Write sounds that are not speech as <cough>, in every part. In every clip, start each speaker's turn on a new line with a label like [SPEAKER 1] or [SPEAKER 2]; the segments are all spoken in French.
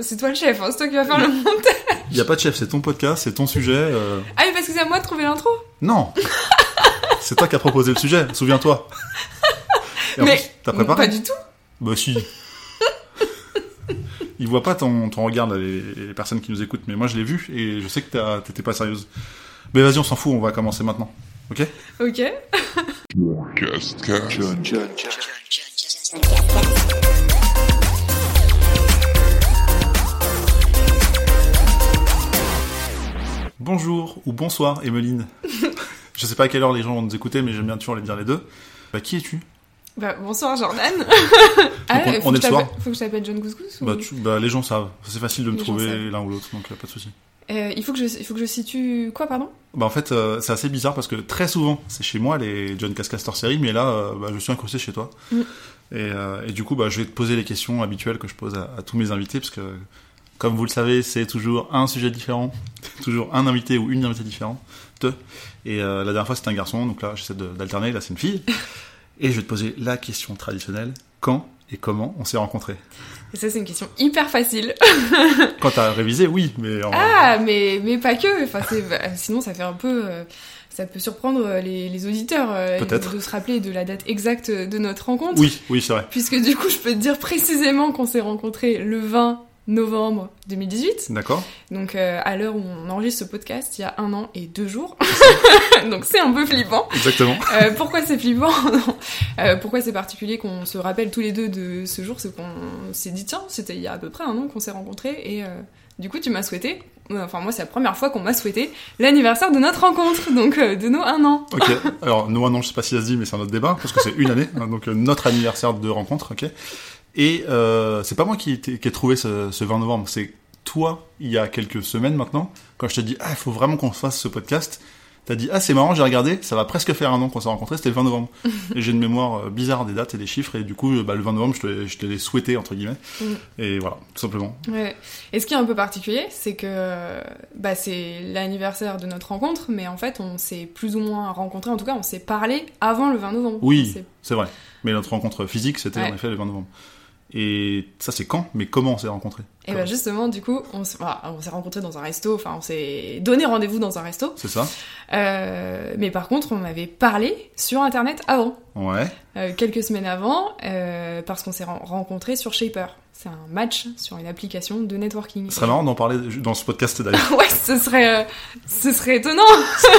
[SPEAKER 1] C'est toi le chef, hein, c'est toi qui vas faire le montage.
[SPEAKER 2] Il y a pas de chef, c'est ton podcast, c'est ton sujet. euh,
[SPEAKER 1] Ah oui, parce que c'est à moi de trouver l'intro.
[SPEAKER 2] Non C'est toi qui as proposé le sujet, souviens-toi. Et en
[SPEAKER 1] Mais
[SPEAKER 2] plus, t'as préparé
[SPEAKER 1] Pas du tout.
[SPEAKER 2] Bah si. Ils voient pas ton, ton regard, là, les, les personnes qui nous écoutent, mais moi je l'ai vu et je sais que t'as- t'étais pas sérieuse. Mais vas-y, on s'en fout, on va commencer maintenant. Ok
[SPEAKER 1] Ok.
[SPEAKER 3] Cast, cast.
[SPEAKER 2] Bonjour ou bonsoir, Emeline. <laughs> je sais pas à quelle heure les gens vont nous écouter, mais j'aime bien toujours les dire les deux. Bah, qui es-tu?
[SPEAKER 1] Bah, bonsoir Jordan. <laughs> ah,
[SPEAKER 2] on-
[SPEAKER 1] faut
[SPEAKER 2] on est
[SPEAKER 1] je
[SPEAKER 2] le soir.
[SPEAKER 1] t'appelle- Faut que je t'appelle John Couscous ou...
[SPEAKER 2] bah, tu- bah, les gens savent. C'est facile de me
[SPEAKER 1] Les
[SPEAKER 2] trouver l'un ou l'autre, donc euh, pas de souci.
[SPEAKER 1] Euh, il, faut que je, il faut que je situe... Quoi, pardon?
[SPEAKER 2] Bah en fait, euh, c'est assez bizarre parce que très souvent, c'est chez moi les John Cascaster série, mais là, euh, bah, je suis incrusté chez toi.
[SPEAKER 1] Mm.
[SPEAKER 2] Et, et du coup, bah, je vais te poser les questions habituelles que je pose à, à tous mes invités, parce que, comme vous le savez, c'est toujours un sujet différent, <laughs> toujours un invité ou une invitée différente. Et euh, la dernière fois, c'était un garçon, donc là, j'essaie d'alterner, là, c'est une fille. <laughs> Et je vais te poser la question traditionnelle. Quand et comment on s'est rencontrés?
[SPEAKER 1] Et ça, c'est une question hyper facile. <laughs>
[SPEAKER 2] Quand t'as révisé, oui, mais... en-
[SPEAKER 1] Ah, mais, mais pas que. Enfin, bah, sinon, ça fait un peu... euh, ça peut surprendre les, les auditeurs euh, de, de se rappeler de la date exacte de notre rencontre.
[SPEAKER 2] Oui, oui, c'est vrai.
[SPEAKER 1] Puisque du coup, je peux te dire précisément qu'on s'est rencontrés le 20 novembre 2018.
[SPEAKER 2] D'accord
[SPEAKER 1] Donc euh, à l'heure où on enregistre ce podcast, il y a un an et deux jours. <laughs> Donc c'est un peu flippant.
[SPEAKER 2] Exactement.
[SPEAKER 1] Euh, pourquoi c'est flippant? <laughs> Euh, Pourquoi c'est particulier qu'on se rappelle tous les deux de ce jour? C'est qu'on s'est dit tiens, c'était il y a à peu près un an qu'on s'est rencontrés et du coup tu m'as souhaité. Enfin moi c'est la première fois qu'on m'a souhaité l'anniversaire de notre rencontre, donc de nos un an.
[SPEAKER 2] Ok, alors nous, non, je sais pas si ça se dit, mais c'est un autre débat, parce que c'est une année, hein, donc notre anniversaire de rencontre, ok. Et euh, c'est pas moi qui, qui ai trouvé ce, ce 20 novembre, c'est toi, il y a quelques semaines maintenant, quand je te dis, ah, il faut vraiment qu'on fasse ce podcast, t'as dit, ah, c'est marrant, j'ai regardé, ça va presque faire un an qu'on s'est rencontrés, c'était le 20 novembre. <laughs> et j'ai une mémoire euh, bizarre des dates et des chiffres, et du coup, bah, le 20 novembre, je te, l'ai- je te l'ai souhaité, entre guillemets.
[SPEAKER 1] Mm.
[SPEAKER 2] Et voilà, tout simplement.
[SPEAKER 1] Ouais. Et ce qui est un peu particulier, c'est que bah, c'est l'anniversaire de notre rencontre, mais en fait on s'est plus ou moins rencontrés, en tout cas on s'est parlé avant le 20 novembre.
[SPEAKER 2] Oui,
[SPEAKER 1] C'est-
[SPEAKER 2] c'est vrai. Mais notre rencontre physique, c'était
[SPEAKER 1] Ouais.
[SPEAKER 2] en effet le 20 novembre. Et ça, c'est quand? Mais comment on s'est rencontrés?
[SPEAKER 1] Et bah justement, du coup, on s'est voilà, rencontrés dans un resto, enfin on s'est donné rendez-vous dans un resto,
[SPEAKER 2] C'est ça
[SPEAKER 1] Euh, mais par contre on avait parlé sur internet avant,
[SPEAKER 2] Ouais.
[SPEAKER 1] euh, quelques semaines avant, euh, parce qu'on s'est ren- rencontrés sur Shaper. C'est un match sur une application de networking.
[SPEAKER 2] Ce serait marrant d'en parler dans ce podcast d'ailleurs. <laughs>
[SPEAKER 1] ouais, ce serait, ce serait étonnant.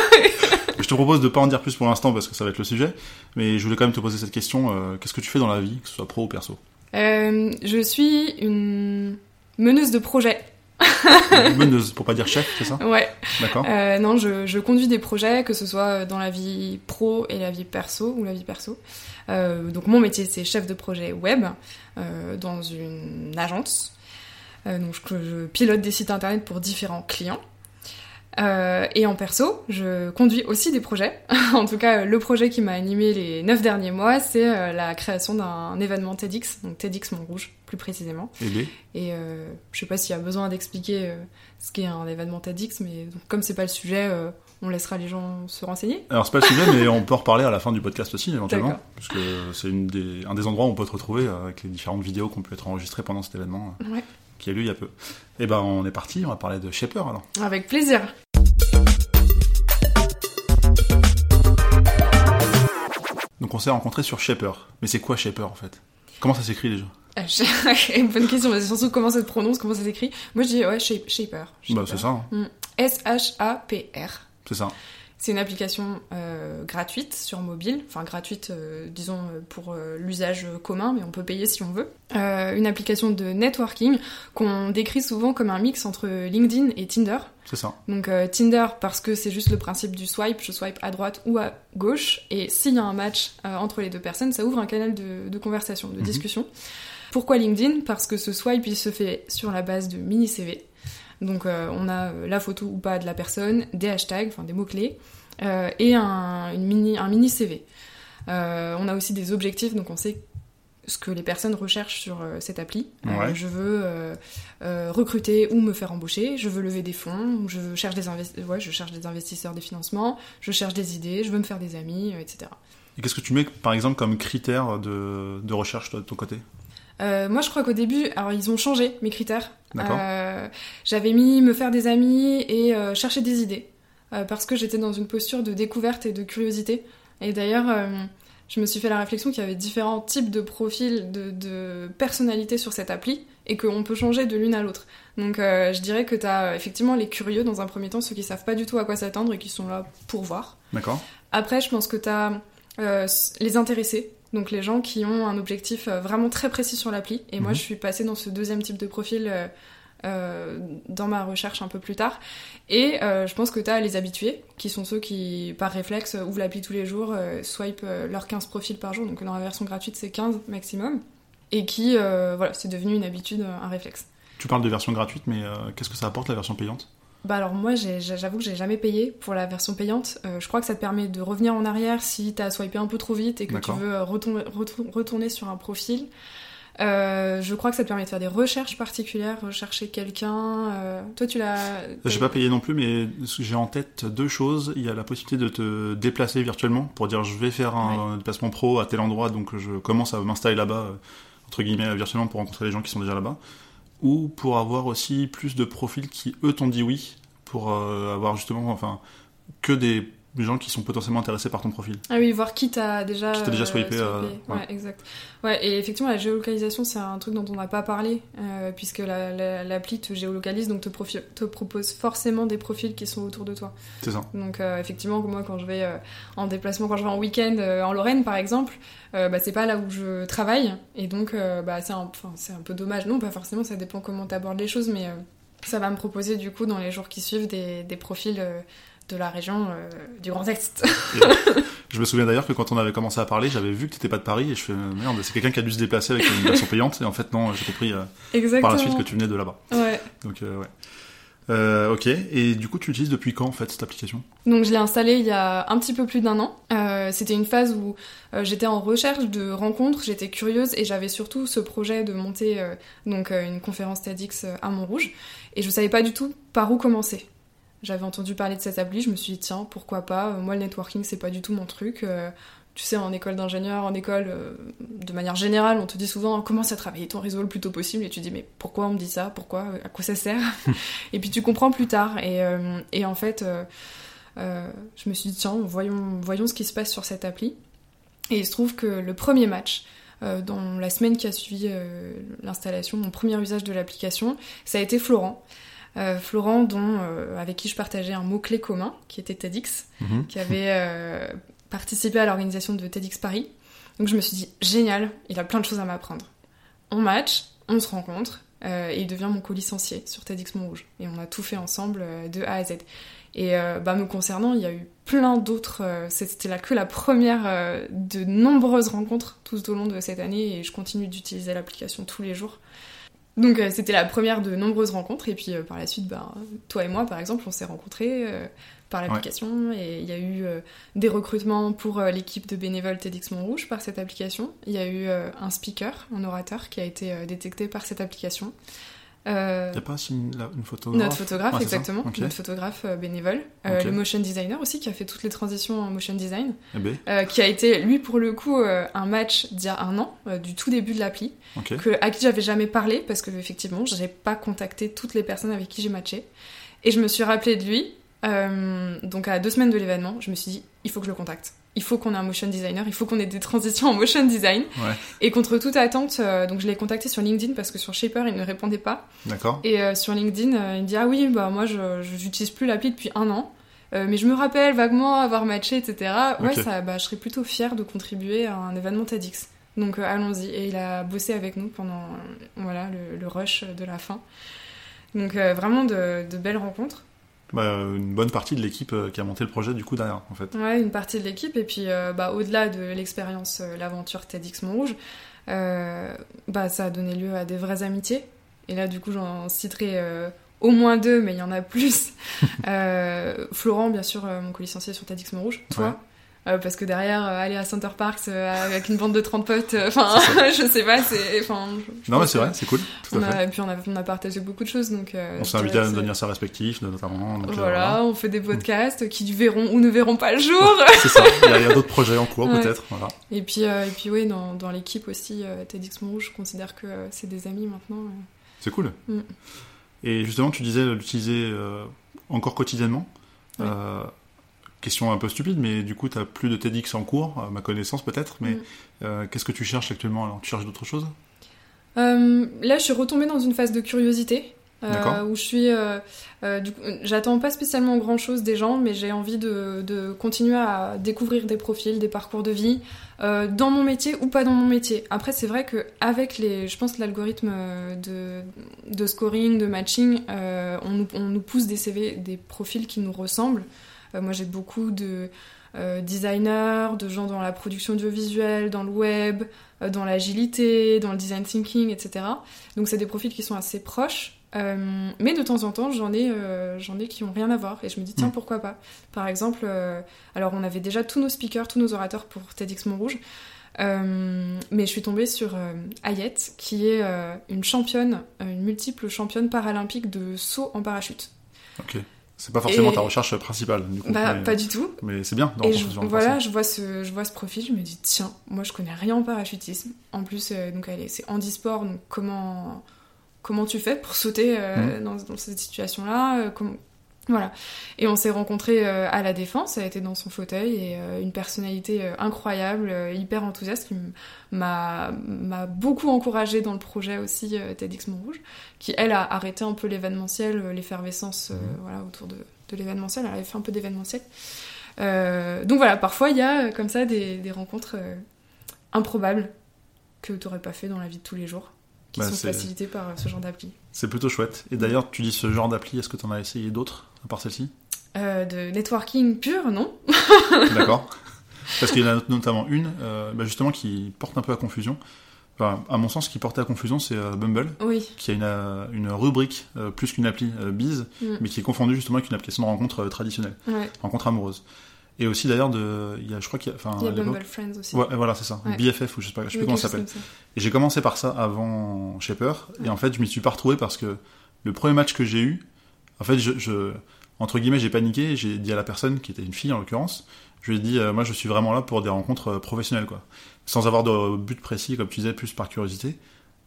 [SPEAKER 1] <laughs>
[SPEAKER 2] je te propose de pas en dire plus pour l'instant parce que ça va être le sujet, mais je voulais quand même te poser cette question. Qu'est-ce que tu fais dans la vie, que ce soit pro ou perso?
[SPEAKER 1] Euh, je suis une meneuse de projet.
[SPEAKER 2] Meneuse, pour pas dire chef, c'est ça
[SPEAKER 1] Ouais.
[SPEAKER 2] D'accord
[SPEAKER 1] Euh, non, je, je conduis des projets, que ce soit dans la vie pro et la vie perso, ou la vie perso. Euh, donc mon métier, c'est chef de projet web euh, dans une agence. Euh, donc je, je pilote des sites internet pour différents clients. Euh, et en perso, je conduis aussi des projets. <laughs> en tout cas, le projet qui m'a animé les neuf derniers mois, c'est euh, la création d'un événement TEDx, donc TEDx Montrouge, plus précisément.
[SPEAKER 2] Et
[SPEAKER 1] euh, je sais pas s'il y a besoin d'expliquer euh, ce qu'est un événement TEDx, mais donc, comme c'est pas le sujet, on laissera les gens se renseigner.
[SPEAKER 2] Alors c'est pas le sujet, mais on peut en reparler à la fin du podcast aussi, éventuellement, parce que c'est des, un des endroits où on peut te retrouver avec les différentes vidéos qu'on peut être enregistrées pendant cet événement
[SPEAKER 1] Ouais.
[SPEAKER 2] qui a lieu il y a peu. Et ben on est parti, on va parler de Shaper alors.
[SPEAKER 1] Avec plaisir.
[SPEAKER 2] Donc on s'est rencontrés sur Shaper. Mais c'est quoi Shaper en fait? Comment ça s'écrit déjà
[SPEAKER 1] Euh, <laughs> Bonne question, mais c'est surtout comment ça se prononce, comment ça s'écrit? Moi je dis ouais, Shape- Shaper.
[SPEAKER 2] Bah c'est ça, hein.
[SPEAKER 1] S-H-A-P-R.
[SPEAKER 2] c'est ça.
[SPEAKER 1] C'est une application euh, gratuite sur mobile, enfin gratuite, euh, disons, euh, pour euh, l'usage commun, mais on peut payer si on veut. Une application de networking qu'on décrit souvent comme un mix entre LinkedIn et Tinder.
[SPEAKER 2] C'est ça.
[SPEAKER 1] Donc Tinder parce que c'est juste le principe du swipe, je swipe à droite ou à gauche, et s'il y a un match entre les deux personnes, ça ouvre un canal de, de conversation, de
[SPEAKER 2] Mhm.
[SPEAKER 1] discussion. Pourquoi LinkedIn? Parce que ce swipe il se fait sur la base de mini CV. Donc euh, on a euh, la photo ou pas de la personne, des hashtags, enfin des mots-clés, euh, et un, une mini, un mini CV. On a aussi des objectifs, donc on sait ce que les personnes recherchent sur euh, cette appli. Euh, je veux euh, recruter ou me faire embaucher, je veux lever des fonds, je cherche des, investi- ouais, je cherche des investisseurs, des financements, je cherche des idées, je veux me faire des amis, etc.
[SPEAKER 2] Et qu'est-ce que tu mets, par exemple, comme critère de, de recherche toi, de ton côté?
[SPEAKER 1] Euh, moi, je crois qu'au début, alors ils ont changé mes critères. Euh, J'avais mis me faire des amis et euh, chercher des idées. Parce que j'étais dans une posture de découverte et de curiosité. Et d'ailleurs, je me suis fait la réflexion qu'il y avait différents types de profils, de, de personnalités sur cette appli et qu'on peut changer de l'une à l'autre. Donc euh, je dirais que tu as effectivement les curieux dans un premier temps, ceux qui savent pas du tout à quoi s'attendre et qui sont là pour voir.
[SPEAKER 2] D'accord.
[SPEAKER 1] Après, je pense que tu as les intéressés, donc les gens qui ont un objectif euh, vraiment très précis sur l'appli. Et moi,
[SPEAKER 2] Mhm.
[SPEAKER 1] je suis passée dans ce deuxième type de profil euh, euh, dans ma recherche un peu plus tard. Et euh, je pense que tu as les habitués, qui sont ceux qui, par réflexe, ouvrent l'appli tous les jours, euh, swipe leurs 15 profils par jour. Donc dans la version gratuite, c'est 15 maximum. Et qui, voilà, c'est devenu une habitude, un réflexe.
[SPEAKER 2] Tu parles de version gratuite, mais qu'est-ce que ça apporte la version payante?
[SPEAKER 1] Bah alors moi j'avoue que j'ai jamais payé pour la version payante. Euh, je crois que ça te permet de revenir en arrière si t'as swipé un peu trop vite et que tu veux euh, retourner, retour- retourner sur un profil. Euh, je crois que ça te permet de faire des recherches particulières, rechercher quelqu'un. euh, Toi tu l'as.
[SPEAKER 2] J'ai pas payé non plus, mais j'ai en tête deux choses. Il y a la possibilité de te déplacer virtuellement pour dire je vais faire un déplacement pro à tel endroit, donc je commence à m'installer là-bas, entre guillemets, virtuellement pour rencontrer les gens qui sont déjà là-bas. Ou pour avoir aussi plus de profils qui, eux, t'ont dit oui, pour euh, avoir justement, enfin, que des gens qui sont potentiellement intéressés par ton profil.
[SPEAKER 1] Ah oui, voir qui t'a déjà.
[SPEAKER 2] Qui déjà
[SPEAKER 1] euh,
[SPEAKER 2] swipé, euh,
[SPEAKER 1] Ouais,
[SPEAKER 2] ouais.
[SPEAKER 1] exact. Ouais, et effectivement, la géolocalisation, c'est un truc dont on n'a pas parlé, euh, puisque la- la- l'appli te géolocalise, donc te, te propose forcément des profils qui sont autour de toi.
[SPEAKER 2] C'est ça.
[SPEAKER 1] Donc euh, effectivement, moi quand je vais euh, en déplacement, quand je vais en week-end euh, en Lorraine par exemple, euh, bah, c'est pas là où je travaille, et donc euh, bah, c'est un, peu dommage. Non, pas forcément, ça dépend comment t'abordes les choses, mais euh, ça va me proposer du coup dans les jours qui suivent des, des profils euh, de la région euh, du Grand Est. <laughs>
[SPEAKER 2] Je me souviens d'ailleurs que quand on avait commencé à parler, j'avais vu que t'étais pas de Paris et je fais euh, merde, c'est quelqu'un qui a dû se déplacer avec une version payante. Et en fait, non, j'ai compris euh, par la suite que tu venais de là-bas.
[SPEAKER 1] Ouais.
[SPEAKER 2] Donc, euh, ouais. Ok. Et du coup, tu utilises depuis quand en fait cette application?
[SPEAKER 1] Donc je l'ai installé il y a un petit peu plus d'un an. C'était une phase où j'étais en recherche de rencontres, j'étais curieuse et j'avais surtout ce projet de monter donc une conférence TEDx à Montrouge et je savais pas du tout par où commencer. J'avais entendu parler de cette appli, je me suis dit tiens pourquoi pas. Euh, Moi le networking c'est pas du tout mon truc. Euh, tu sais, en école d'ingénieur, en école, euh, de manière générale, on te dit souvent commence à travailler ton réseau le plus tôt possible et tu dis mais pourquoi on me dit ça Pourquoi À quoi ça sert <laughs> Et puis tu comprends plus tard. Et, et en fait, euh, je me suis dit tiens, voyons, voyons ce qui se passe sur cette appli. Et il se trouve que le premier match, euh, dans la semaine qui a suivi euh, l'installation, mon premier usage de l'application, ça a été Florent. Euh, Florent, dont, euh, avec qui je partageais un mot-clé commun, qui était TEDx
[SPEAKER 2] Mhm.
[SPEAKER 1] qui avait euh, participé à l'organisation de TEDx Paris. Donc je me suis dit, génial, il a plein de choses à m'apprendre. On match, on se rencontre, euh, et il devient mon co-licencié sur TEDx Montrouge. Et on a tout fait ensemble euh, de A à Z. Et euh, bah, me concernant, il y a eu plein d'autres. euh, C'était là que la première euh, de nombreuses rencontres tout au long de cette année, et je continue d'utiliser l'application tous les jours. Donc euh, c'était la première de nombreuses rencontres, et puis euh, par la suite, bah, toi et moi, par exemple, on s'est rencontrés euh, par l'application, et il y a eu euh, des recrutements pour l'équipe de bénévoles TEDx Montrouge par cette application. Il y a eu euh, un speaker, un orateur, qui a été euh, détecté par cette application. Euh,
[SPEAKER 2] Y a pas une, photographe
[SPEAKER 1] notre photographe,
[SPEAKER 2] ça.
[SPEAKER 1] exactement,
[SPEAKER 2] Ok.
[SPEAKER 1] notre photographe euh, bénévole, Euh, le motion designer aussi qui a fait toutes les transitions en motion design,
[SPEAKER 2] Eh ben,
[SPEAKER 1] qui a été lui pour le coup un match d'il y a un an, du tout début de l'appli, que, à qui j'avais jamais parlé parce que effectivement j'avais pas contacté toutes les personnes avec qui j'ai matché, et je me suis rappelé de lui. euh, donc à deux semaines de l'événement, je me suis dit il faut que je le contacte. Il faut qu'on ait un motion designer, il faut qu'on ait des transitions en motion design.
[SPEAKER 2] Ouais.
[SPEAKER 1] Et contre toute attente, euh, donc je l'ai contacté sur LinkedIn parce que sur Shaper il ne répondait pas.
[SPEAKER 2] D'accord.
[SPEAKER 1] Et euh, sur LinkedIn, euh, il me dit Ah oui, bah moi je j'utilise plus l'appli depuis un an, mais je me rappelle vaguement avoir matché, etc. Ouais, ça, bah, je serais plutôt fière de contribuer à un événement TEDx. Donc allons-y. Et il a bossé avec nous pendant voilà, le, le rush de la fin. Donc vraiment de, de belles rencontres.
[SPEAKER 2] Bah, une bonne partie de l'équipe euh, qui a monté le projet du coup derrière en fait.
[SPEAKER 1] Ouais, une partie de l'équipe. Et puis euh, bah, au-delà de l'expérience, euh, l'aventure TEDx Montrouge, euh, bah, ça a donné lieu à des vraies amitiés. Et là, du coup, j'en citerai euh, au moins deux, mais il y en a plus. <laughs> Florent, bien sûr, mon co-licencié sur TEDx Montrouge. Toi, euh, parce que derrière, euh, aller à Center Parks euh, avec une bande de 30 potes, enfin, <laughs> je sais pas, c'est. Enfin,
[SPEAKER 2] Non, mais c'est vrai, c'est cool. Tout
[SPEAKER 1] on
[SPEAKER 2] à fait.
[SPEAKER 1] a- et puis on a, on a partagé beaucoup de choses, donc.
[SPEAKER 2] On s'est invité à
[SPEAKER 1] c'est-
[SPEAKER 2] anniversaires respectifs, notamment. donc,
[SPEAKER 1] Voilà, on fait des podcasts qui verront ou ne verront pas le jour. <laughs>
[SPEAKER 2] C'est ça. Il y a, d'autres projets en cours,
[SPEAKER 1] Ouais.
[SPEAKER 2] peut-être. Voilà.
[SPEAKER 1] Et puis, et puis oui, dans, dans l'équipe aussi, TEDx Montrouge, je considère que c'est des amis maintenant.
[SPEAKER 2] C'est cool.
[SPEAKER 1] Mm.
[SPEAKER 2] Et justement, tu disais l'utiliser encore quotidiennement.
[SPEAKER 1] Ouais.
[SPEAKER 2] Question un peu stupide, mais du coup, tu as plus de TEDx en cours, à ma connaissance peut-être. Mais
[SPEAKER 1] Mm.
[SPEAKER 2] euh, qu'est-ce que tu cherches actuellement? Alors Tu cherches d'autres choses?
[SPEAKER 1] Euh, là, je suis retombée dans une phase de curiosité. euh, où je suis, j'attends pas spécialement grand chose des gens, mais j'ai envie de, de continuer à découvrir des profils, des parcours de vie, dans mon métier ou pas dans mon métier. Après, c'est vrai que avec les, je pense l'algorithme de, de scoring, de matching, on nous pousse des CV, des profils qui nous ressemblent. Euh, moi, j'ai beaucoup de euh, designers, de gens dans la production audiovisuelle, dans le web, euh, dans l'agilité, dans le design thinking, etc. Donc c'est des profils qui sont assez proches. Euh, mais de temps en temps, j'en ai, euh, j'en ai qui ont rien à voir. Et je me dis, tiens,
[SPEAKER 2] Mm.
[SPEAKER 1] pourquoi pas? Par exemple, euh, alors on avait déjà tous nos speakers, tous nos orateurs pour TEDx Montrouge. Mais je suis tombée sur Ayette, qui est une championne, une multiple championne paralympique de saut en parachute.
[SPEAKER 2] Ok. C'est pas forcément
[SPEAKER 1] Et-
[SPEAKER 2] ta recherche principale, du coup.
[SPEAKER 1] Bah,
[SPEAKER 2] mais,
[SPEAKER 1] pas du tout.
[SPEAKER 2] mais c'est bien
[SPEAKER 1] Et je, voilà, je vois, ce, je vois ce profil, je me dis, tiens, moi je connais rien en parachutisme. En plus, euh, donc c'est handisport, donc comment, comment tu fais pour sauter euh, dans, dans cette situation-là euh, Voilà. Et on s'est rencontrés euh, à la Défense, elle était dans son fauteuil, et euh, une personnalité euh, incroyable, hyper enthousiaste, qui m'a beaucoup encouragée dans le projet aussi TEDx Montrouge, qui elle a arrêté un peu l'événementiel, l'effervescence euh,
[SPEAKER 2] Mhm.
[SPEAKER 1] voilà, autour de, de l'événementiel, elle avait fait un peu d'événementiel. Euh, donc voilà, parfois il y a comme ça des, des rencontres euh, improbables que tu n'aurais pas fait dans la vie de tous les jours, qui
[SPEAKER 2] Bah,
[SPEAKER 1] sont
[SPEAKER 2] c'est-
[SPEAKER 1] facilitées par euh, ce genre d'appli.
[SPEAKER 2] C'est plutôt chouette. Et d'ailleurs, tu dis ce genre d'appli, est-ce que tu en as essayé d'autres, à part celle-ci?
[SPEAKER 1] Euh, de networking pur, non <laughs>
[SPEAKER 2] D'accord. Parce qu'il y en a notamment une, euh, bah, justement, qui porte un peu à confusion. Enfin, à mon sens, qui portait à confusion, c'est Bumble,
[SPEAKER 1] Oui.
[SPEAKER 2] qui a une, une rubrique euh, plus qu'une appli euh, bise,
[SPEAKER 1] Mm.
[SPEAKER 2] mais qui est confondue justement avec une application de rencontre euh, traditionnelle,
[SPEAKER 1] Ouais.
[SPEAKER 2] rencontre amoureuse. Et aussi d'ailleurs, de, il y a, je crois qu'il y a, enfin,
[SPEAKER 1] Il y a Bumble Friends aussi.
[SPEAKER 2] Ouais, voilà, c'est ça.
[SPEAKER 1] Ouais.
[SPEAKER 2] BFF ou je sais pas, je sais plus comment ça s'appelle. Et j'ai commencé par ça avant Shaper, et en fait, je m'y suis pas retrouvé parce que le premier match que j'ai eu, en fait, je, je- entre guillemets, j'ai paniqué, j'ai dit à la personne, qui était une fille en l'occurrence, je lui ai dit, euh, moi, je suis vraiment là pour des rencontres euh, professionnelles, quoi. Sans avoir de but précis, comme tu disais, plus par curiosité.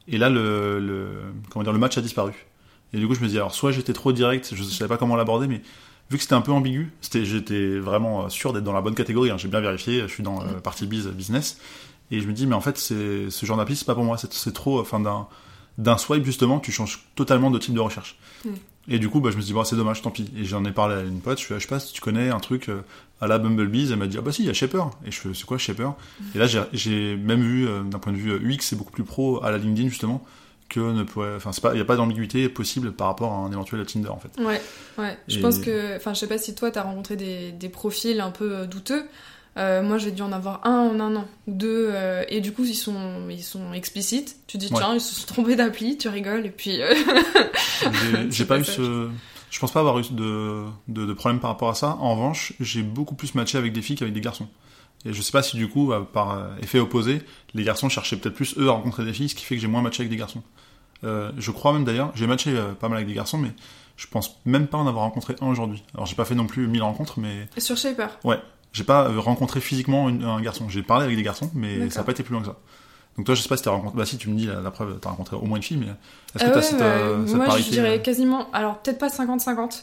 [SPEAKER 2] Et là, le, le, comment dire, le match a disparu. Et du coup, je me dis, alors, soit j'étais trop direct, je savais pas comment l'aborder, mais vu que c'était un peu ambigu, j'étais vraiment euh, sûr d'être dans la bonne catégorie. hein. J'ai bien vérifié, je suis dans euh, partie biz, business. Et je me dis, mais en fait, ce genre d'appli, c'est pas pour moi. C'est, trop, enfin, d'un, d'un swipe, justement, tu changes totalement de type de recherche.
[SPEAKER 1] Mm.
[SPEAKER 2] Et du coup, bah, je me suis dit, bon, c'est dommage, tant pis. Et j'en ai parlé à une pote, je suis, je sais pas si tu connais un truc euh, à la Bumblebees, elle m'a dit, ah bah si, il y a Shaper. Et je fais, c'est quoi Shaper? Et là, j'ai, même vu, euh, d'un point de vue UX, c'est beaucoup plus pro à la LinkedIn, justement, que ne pourrait, enfin, il n'y a pas d'ambiguïté possible par rapport à un éventuel Tinder, en fait.
[SPEAKER 1] Ouais, ouais. Je pense que, enfin, je sais pas si toi t'as rencontré des, des profils un peu euh, douteux. Euh, moi, j'ai dû en avoir un en un an ou deux, euh, et du coup, ils sont, ils sont explicites. Tu dis
[SPEAKER 2] Ouais.
[SPEAKER 1] tiens, ils se sont trompés d'appli, tu rigoles, et puis. euh, <laughs> <laughs>
[SPEAKER 2] J'ai- pas eu ce. Je pense pas avoir eu de, de, de problème par rapport à ça. En revanche, j'ai beaucoup plus matché avec des filles qu'avec des garçons. Et je sais pas si du coup, euh, par euh, effet opposé, les garçons cherchaient peut-être plus eux à rencontrer des filles, ce qui fait que j'ai moins matché avec des garçons. Euh, je crois même d'ailleurs, j'ai matché euh, pas mal avec des garçons, mais je pense même pas en avoir rencontré un aujourd'hui. Alors j'ai pas fait non plus 1000 rencontres, mais
[SPEAKER 1] Sur Shaper.
[SPEAKER 2] j'ai pas euh, rencontré physiquement une- un garçon. J'ai parlé avec des garçons, mais ça a pas été plus loin que ça. Donc toi, je sais pas si t'as rencontré. Bah si, tu me dis la, la preuve, t'as rencontré au moins une fille, mais est-ce que
[SPEAKER 1] Ah
[SPEAKER 2] t'as
[SPEAKER 1] ouais,
[SPEAKER 2] cette,
[SPEAKER 1] ouais,
[SPEAKER 2] euh, cette
[SPEAKER 1] moi,
[SPEAKER 2] parité
[SPEAKER 1] je dirais
[SPEAKER 2] euh,
[SPEAKER 1] quasiment. Alors, peut-être pas 50-50.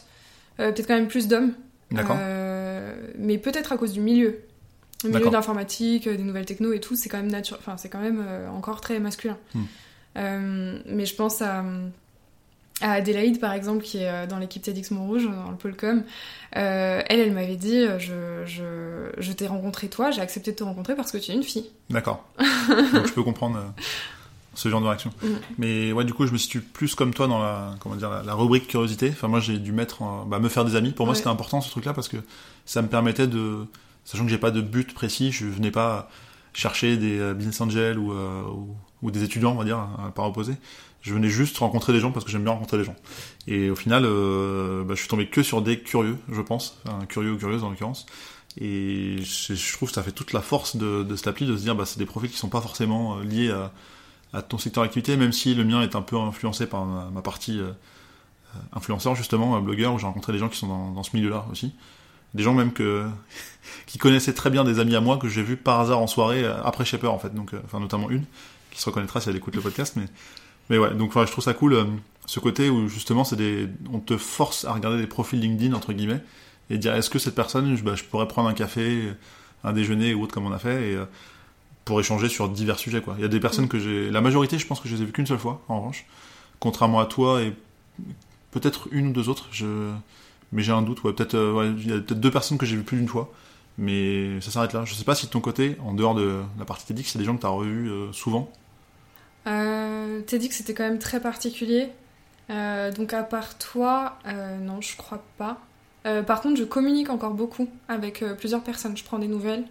[SPEAKER 1] euh, peut-être quand même plus d'hommes.
[SPEAKER 2] D'accord.
[SPEAKER 1] Euh, mais peut-être à cause du milieu. Le milieu de l'informatique, euh, des nouvelles techno et tout, c'est quand même nature... enfin, c'est quand même euh, encore très masculin.
[SPEAKER 2] Hmm.
[SPEAKER 1] Euh, mais je pense à, à Adélaïde, par exemple, qui est dans l'équipe TEDx Montrouge, dans le Polcom. Euh, elle, elle m'avait dit je, je, je t'ai rencontré toi, j'ai accepté de te rencontrer parce que tu es une fille.
[SPEAKER 2] D'accord. <laughs> Donc je peux comprendre euh, ce genre de réaction.
[SPEAKER 1] Mm.
[SPEAKER 2] Mais ouais, du coup, je me situe plus comme toi dans la, comment dire, la, la rubrique curiosité. Enfin, moi, j'ai dû mettre, en- bah, me faire des amis. Pour moi,
[SPEAKER 1] Ouais.
[SPEAKER 2] c'était important ce truc-là parce que ça me permettait de, sachant que j'ai pas de but précis, je venais pas chercher des euh, business angels ou, euh, ou, des étudiants, on va dire, à part opposé. Je venais juste rencontrer des gens parce que j'aime bien rencontrer des gens. Et au final, euh, bah, je suis tombé que sur des curieux, je pense, curieux ou curieuses en l'occurrence. Et je, trouve que ça fait toute la force de, de cette appli de se dire, bah, c'est des profils qui sont pas forcément liés à, ton secteur d'activité, même si le mien est un peu influencé par ma, partie influenceur justement, blogueur, où j'ai rencontré des gens qui sont dans ce milieu-là aussi. Des gens même <laughs> qui connaissaient très bien des amis à moi que j'ai vu par hasard en soirée euh, après Shaper en fait, donc euh, enfin notamment une qui se reconnaîtra si elle écoute le podcast, mais mais ouais, donc je trouve ça cool euh, ce côté où justement c'est des on te force à regarder des profils LinkedIn entre guillemets et dire est-ce que cette personne je, bah, pourrais prendre un café, un déjeuner ou autre comme on a fait et pour échanger sur divers sujets quoi. Il y a des personnes que j'ai la majorité, je pense que je les ai vues qu'une seule fois en revanche, contrairement à toi et peut-être une ou deux autres, je mais j'ai un doute ouais, peut-être euh, ouais, il y a peut-être deux personnes que j'ai vues plus d'une fois. Mais ça s'arrête là. Je sais pas si de ton côté, en dehors de la partie TEDx, c'est des gens que tu as revus euh, souvent.
[SPEAKER 1] Euh, que c'était quand même très particulier. Euh, donc à part toi, non, je crois pas. Par contre, je communique encore beaucoup avec plusieurs personnes. Je prends des nouvelles.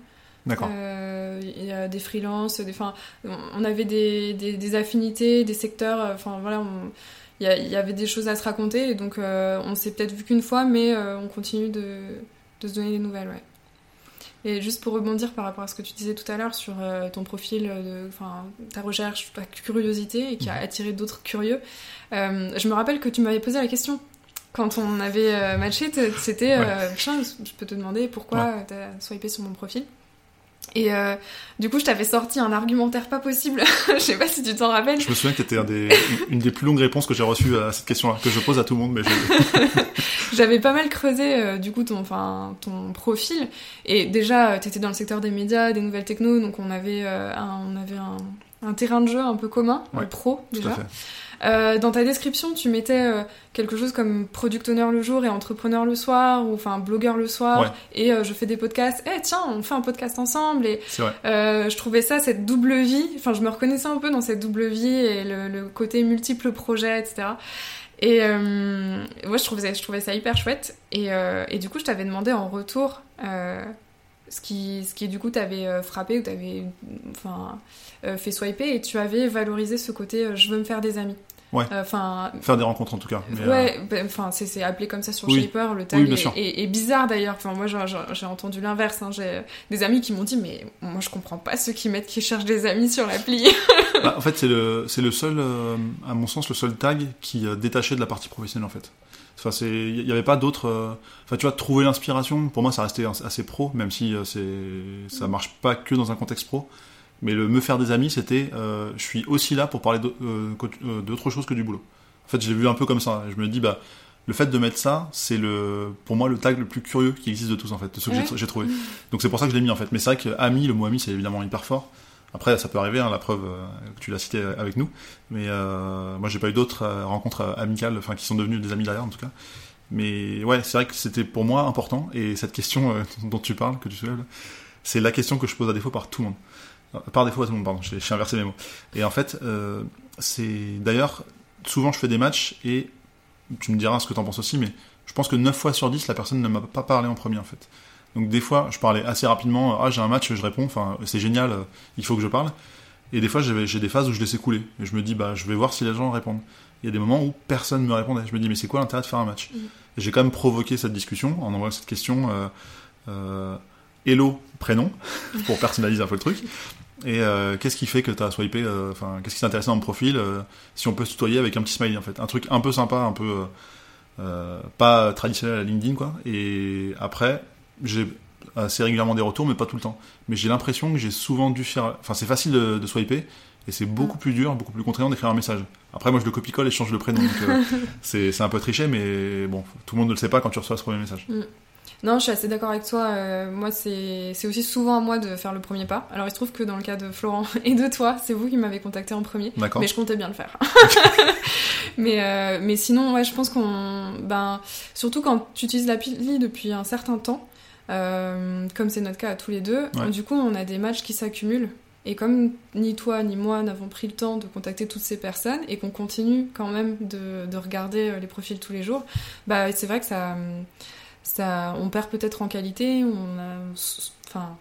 [SPEAKER 2] D'accord.
[SPEAKER 1] Il y a des freelances, des, on avait des, des, des affinités, des secteurs. Enfin voilà, on- il y, avait des choses à se raconter. Et donc euh, on s'est peut-être vu qu'une fois, mais euh, on continue de, de se donner des nouvelles. Ouais. Et juste pour rebondir par rapport à ce que tu disais tout à l'heure sur euh, ton profil, enfin ta recherche, ta curiosité et qui a attiré d'autres curieux, euh, je me rappelle que tu m'avais posé la question quand on avait euh, matché, c'était Putain, je peux te demander pourquoi t'as swipé sur mon profil. Et euh, du coup, je t'avais sorti un argumentaire pas possible. <laughs> je sais pas si tu t'en rappelles.
[SPEAKER 2] Je me souviens que t'étais un des, une des plus longues réponses que j'ai reçues à cette question-là, que je pose à tout le monde, mais. <laughs>
[SPEAKER 1] J'avais pas mal creusé euh, du coup ton, enfin, ton profil. Et déjà, euh, t'étais dans le secteur des médias, des nouvelles techno, donc on avait, euh, un, on avait un, un terrain de jeu un peu commun,
[SPEAKER 2] Ouais,
[SPEAKER 1] le pro
[SPEAKER 2] tout
[SPEAKER 1] déjà.
[SPEAKER 2] à fait.
[SPEAKER 1] Euh, dans ta description, tu mettais euh, quelque chose comme product owner le jour et entrepreneur le soir, ou enfin blogueur le soir,
[SPEAKER 2] Ouais.
[SPEAKER 1] et euh, je fais des podcasts. Eh tiens, on fait un podcast ensemble. Et euh, je trouvais ça, cette double vie, enfin je me reconnaissais un peu dans cette double vie et le, le côté multiples projets, etc. Et euh, moi je trouvais, je trouvais ça hyper chouette. Et, euh, et du coup, je t'avais demandé en retour euh, ce, qui, ce qui du coup t'avait euh, frappé ou t'avais enfin, euh, fait swiper et tu avais valorisé ce côté euh, je veux me faire des amis.
[SPEAKER 2] Ouais.
[SPEAKER 1] Enfin,
[SPEAKER 2] Faire des rencontres en tout cas. Mais,
[SPEAKER 1] Ouais, ben, enfin c'est c'est appelé comme ça sur
[SPEAKER 2] Oui.
[SPEAKER 1] Shaper, le tag
[SPEAKER 2] Oui,
[SPEAKER 1] est, est- est bizarre d'ailleurs. Enfin moi j'ai- entendu l'inverse. hein. J'ai des amis qui m'ont dit mais moi je comprends pas ceux qui mettent qui cherchent des amis sur l'appli. <laughs>
[SPEAKER 2] bah, en fait, c'est le, c'est le seul, euh, à mon sens, le seul tag qui euh, détachait de la partie professionnelle en fait. Enfin, c'est, il y avait pas d'autres. euh, Enfin, tu vois, trouver l'inspiration. Pour moi, ça restait assez pro, même si euh, c'est, ça marche pas que dans un contexte pro. Mais le me faire des amis, c'était, euh, je suis aussi là pour parler euh, d'autre chose que du boulot. En fait, je l'ai vu un peu comme ça. Je me dis, bah, le fait de mettre ça, c'est le, pour moi, le tag le plus curieux qui existe de tous, en fait, de ceux que j'ai-
[SPEAKER 1] Ouais.
[SPEAKER 2] j'ai trouvé. <laughs> Donc c'est pour ça que je l'ai mis, en fait. Mais c'est vrai que ami, le mot ami, c'est évidemment hyper fort. Après, ça peut arriver, hein, la preuve euh, que tu l'as cité avec nous. Mais euh, moi, j'ai pas eu d'autres euh, rencontres amicales, enfin, qui sont devenues des amis derrière, en tout cas. Mais ouais, c'est vrai que c'était pour moi important. Et cette question <laughs> dont tu parles, que tu soulèves, c'est la question que je pose à défaut par tout le monde. Par défaut à tout le monde, pardon, j'ai inversé mes mots. Et en fait, c'est d'ailleurs, souvent je fais des matchs et tu me diras ce que t'en penses aussi, mais je pense que 9 fois sur 10, la personne ne m'a pas parlé en premier en fait. Donc des fois, je parlais assez rapidement, ah j'ai un match, je réponds, enfin c'est génial, euh, il faut que je parle. Et des fois, j'avais- j'ai des phases où je laissais couler. Et je me dis, bah je vais voir si les gens répondent. Il y a des moments où personne ne me répondait. Je me dis, mais c'est quoi l'intérêt de faire un match? J'ai quand même provoqué cette discussion en envoyant cette question, euh, euh, hello, prénom, <laughs> pour personnaliser un peu le truc. Et euh, qu'est-ce qui fait que t'as swipé euh, Enfin, qu'est-ce qui t'intéressait dans mon profil euh, Si on peut se tutoyer avec un petit smiley en fait, un truc un peu sympa, un peu euh, euh, pas traditionnel à LinkedIn quoi. Et après, j'ai assez régulièrement des retours, mais pas tout le temps. Mais j'ai l'impression que j'ai souvent dû faire. Enfin, c'est facile de, de swiper. Et c'est beaucoup plus dur, beaucoup plus contraignant d'écrire un message. Après, moi, je le copie-colle et je change le prénom. Euh, <laughs> c'est c'est un peu triché, mais bon, tout le monde ne le sait pas quand tu reçois ce premier message.
[SPEAKER 1] non, je suis assez d'accord avec toi. euh, moi c'est c'est aussi souvent à moi de faire le premier pas. Alors il se trouve que dans le cas de Florent <laughs> et de toi, c'est vous qui m'avez contacté en premier.
[SPEAKER 2] D'accord
[SPEAKER 1] Mais je comptais bien le faire. <laughs> mais, euh, mais sinon, ouais, je pense qu'on. Ben, surtout quand tu utilises l'appli depuis un certain temps, euh, comme c'est notre cas à tous les deux,
[SPEAKER 2] Ouais.
[SPEAKER 1] du coup, on a des matchs qui s'accumulent. Et comme ni toi ni moi n'avons pris le temps de contacter toutes ces personnes et qu'on continue quand même de, de regarder euh, les profils tous les jours, bah c'est vrai que ça, ça, on perd peut-être en qualité. On a, enfin,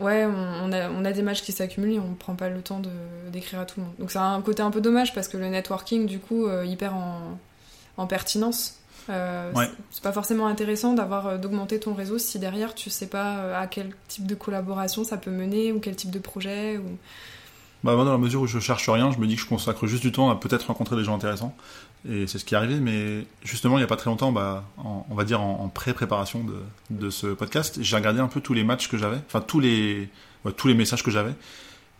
[SPEAKER 1] Ouais, on, a, on a des matchs qui s'accumulent et on prend pas le temps d'écrire à tout le monde. Donc c'est un côté un peu dommage parce que le networking, du coup, euh, il perd en, en pertinence Euh,
[SPEAKER 2] Ouais.
[SPEAKER 1] c'est- pas forcément intéressant d'avoir euh, d'augmenter ton réseau si derrière tu sais pas euh, à quel type de collaboration ça peut mener ou quel type de projet. Ou...
[SPEAKER 2] Bah, moi, dans la mesure où je cherche rien, je me dis que je consacre juste du temps à peut-être rencontrer des gens intéressants. Et c'est ce qui est arrivé, mais justement, il n'y a pas très longtemps, bah, en- on va dire en, en pré-préparation de, de ce podcast, j'ai regardé un peu tous les matchs que j'avais, enfin tous les, ouais, tous les messages que j'avais.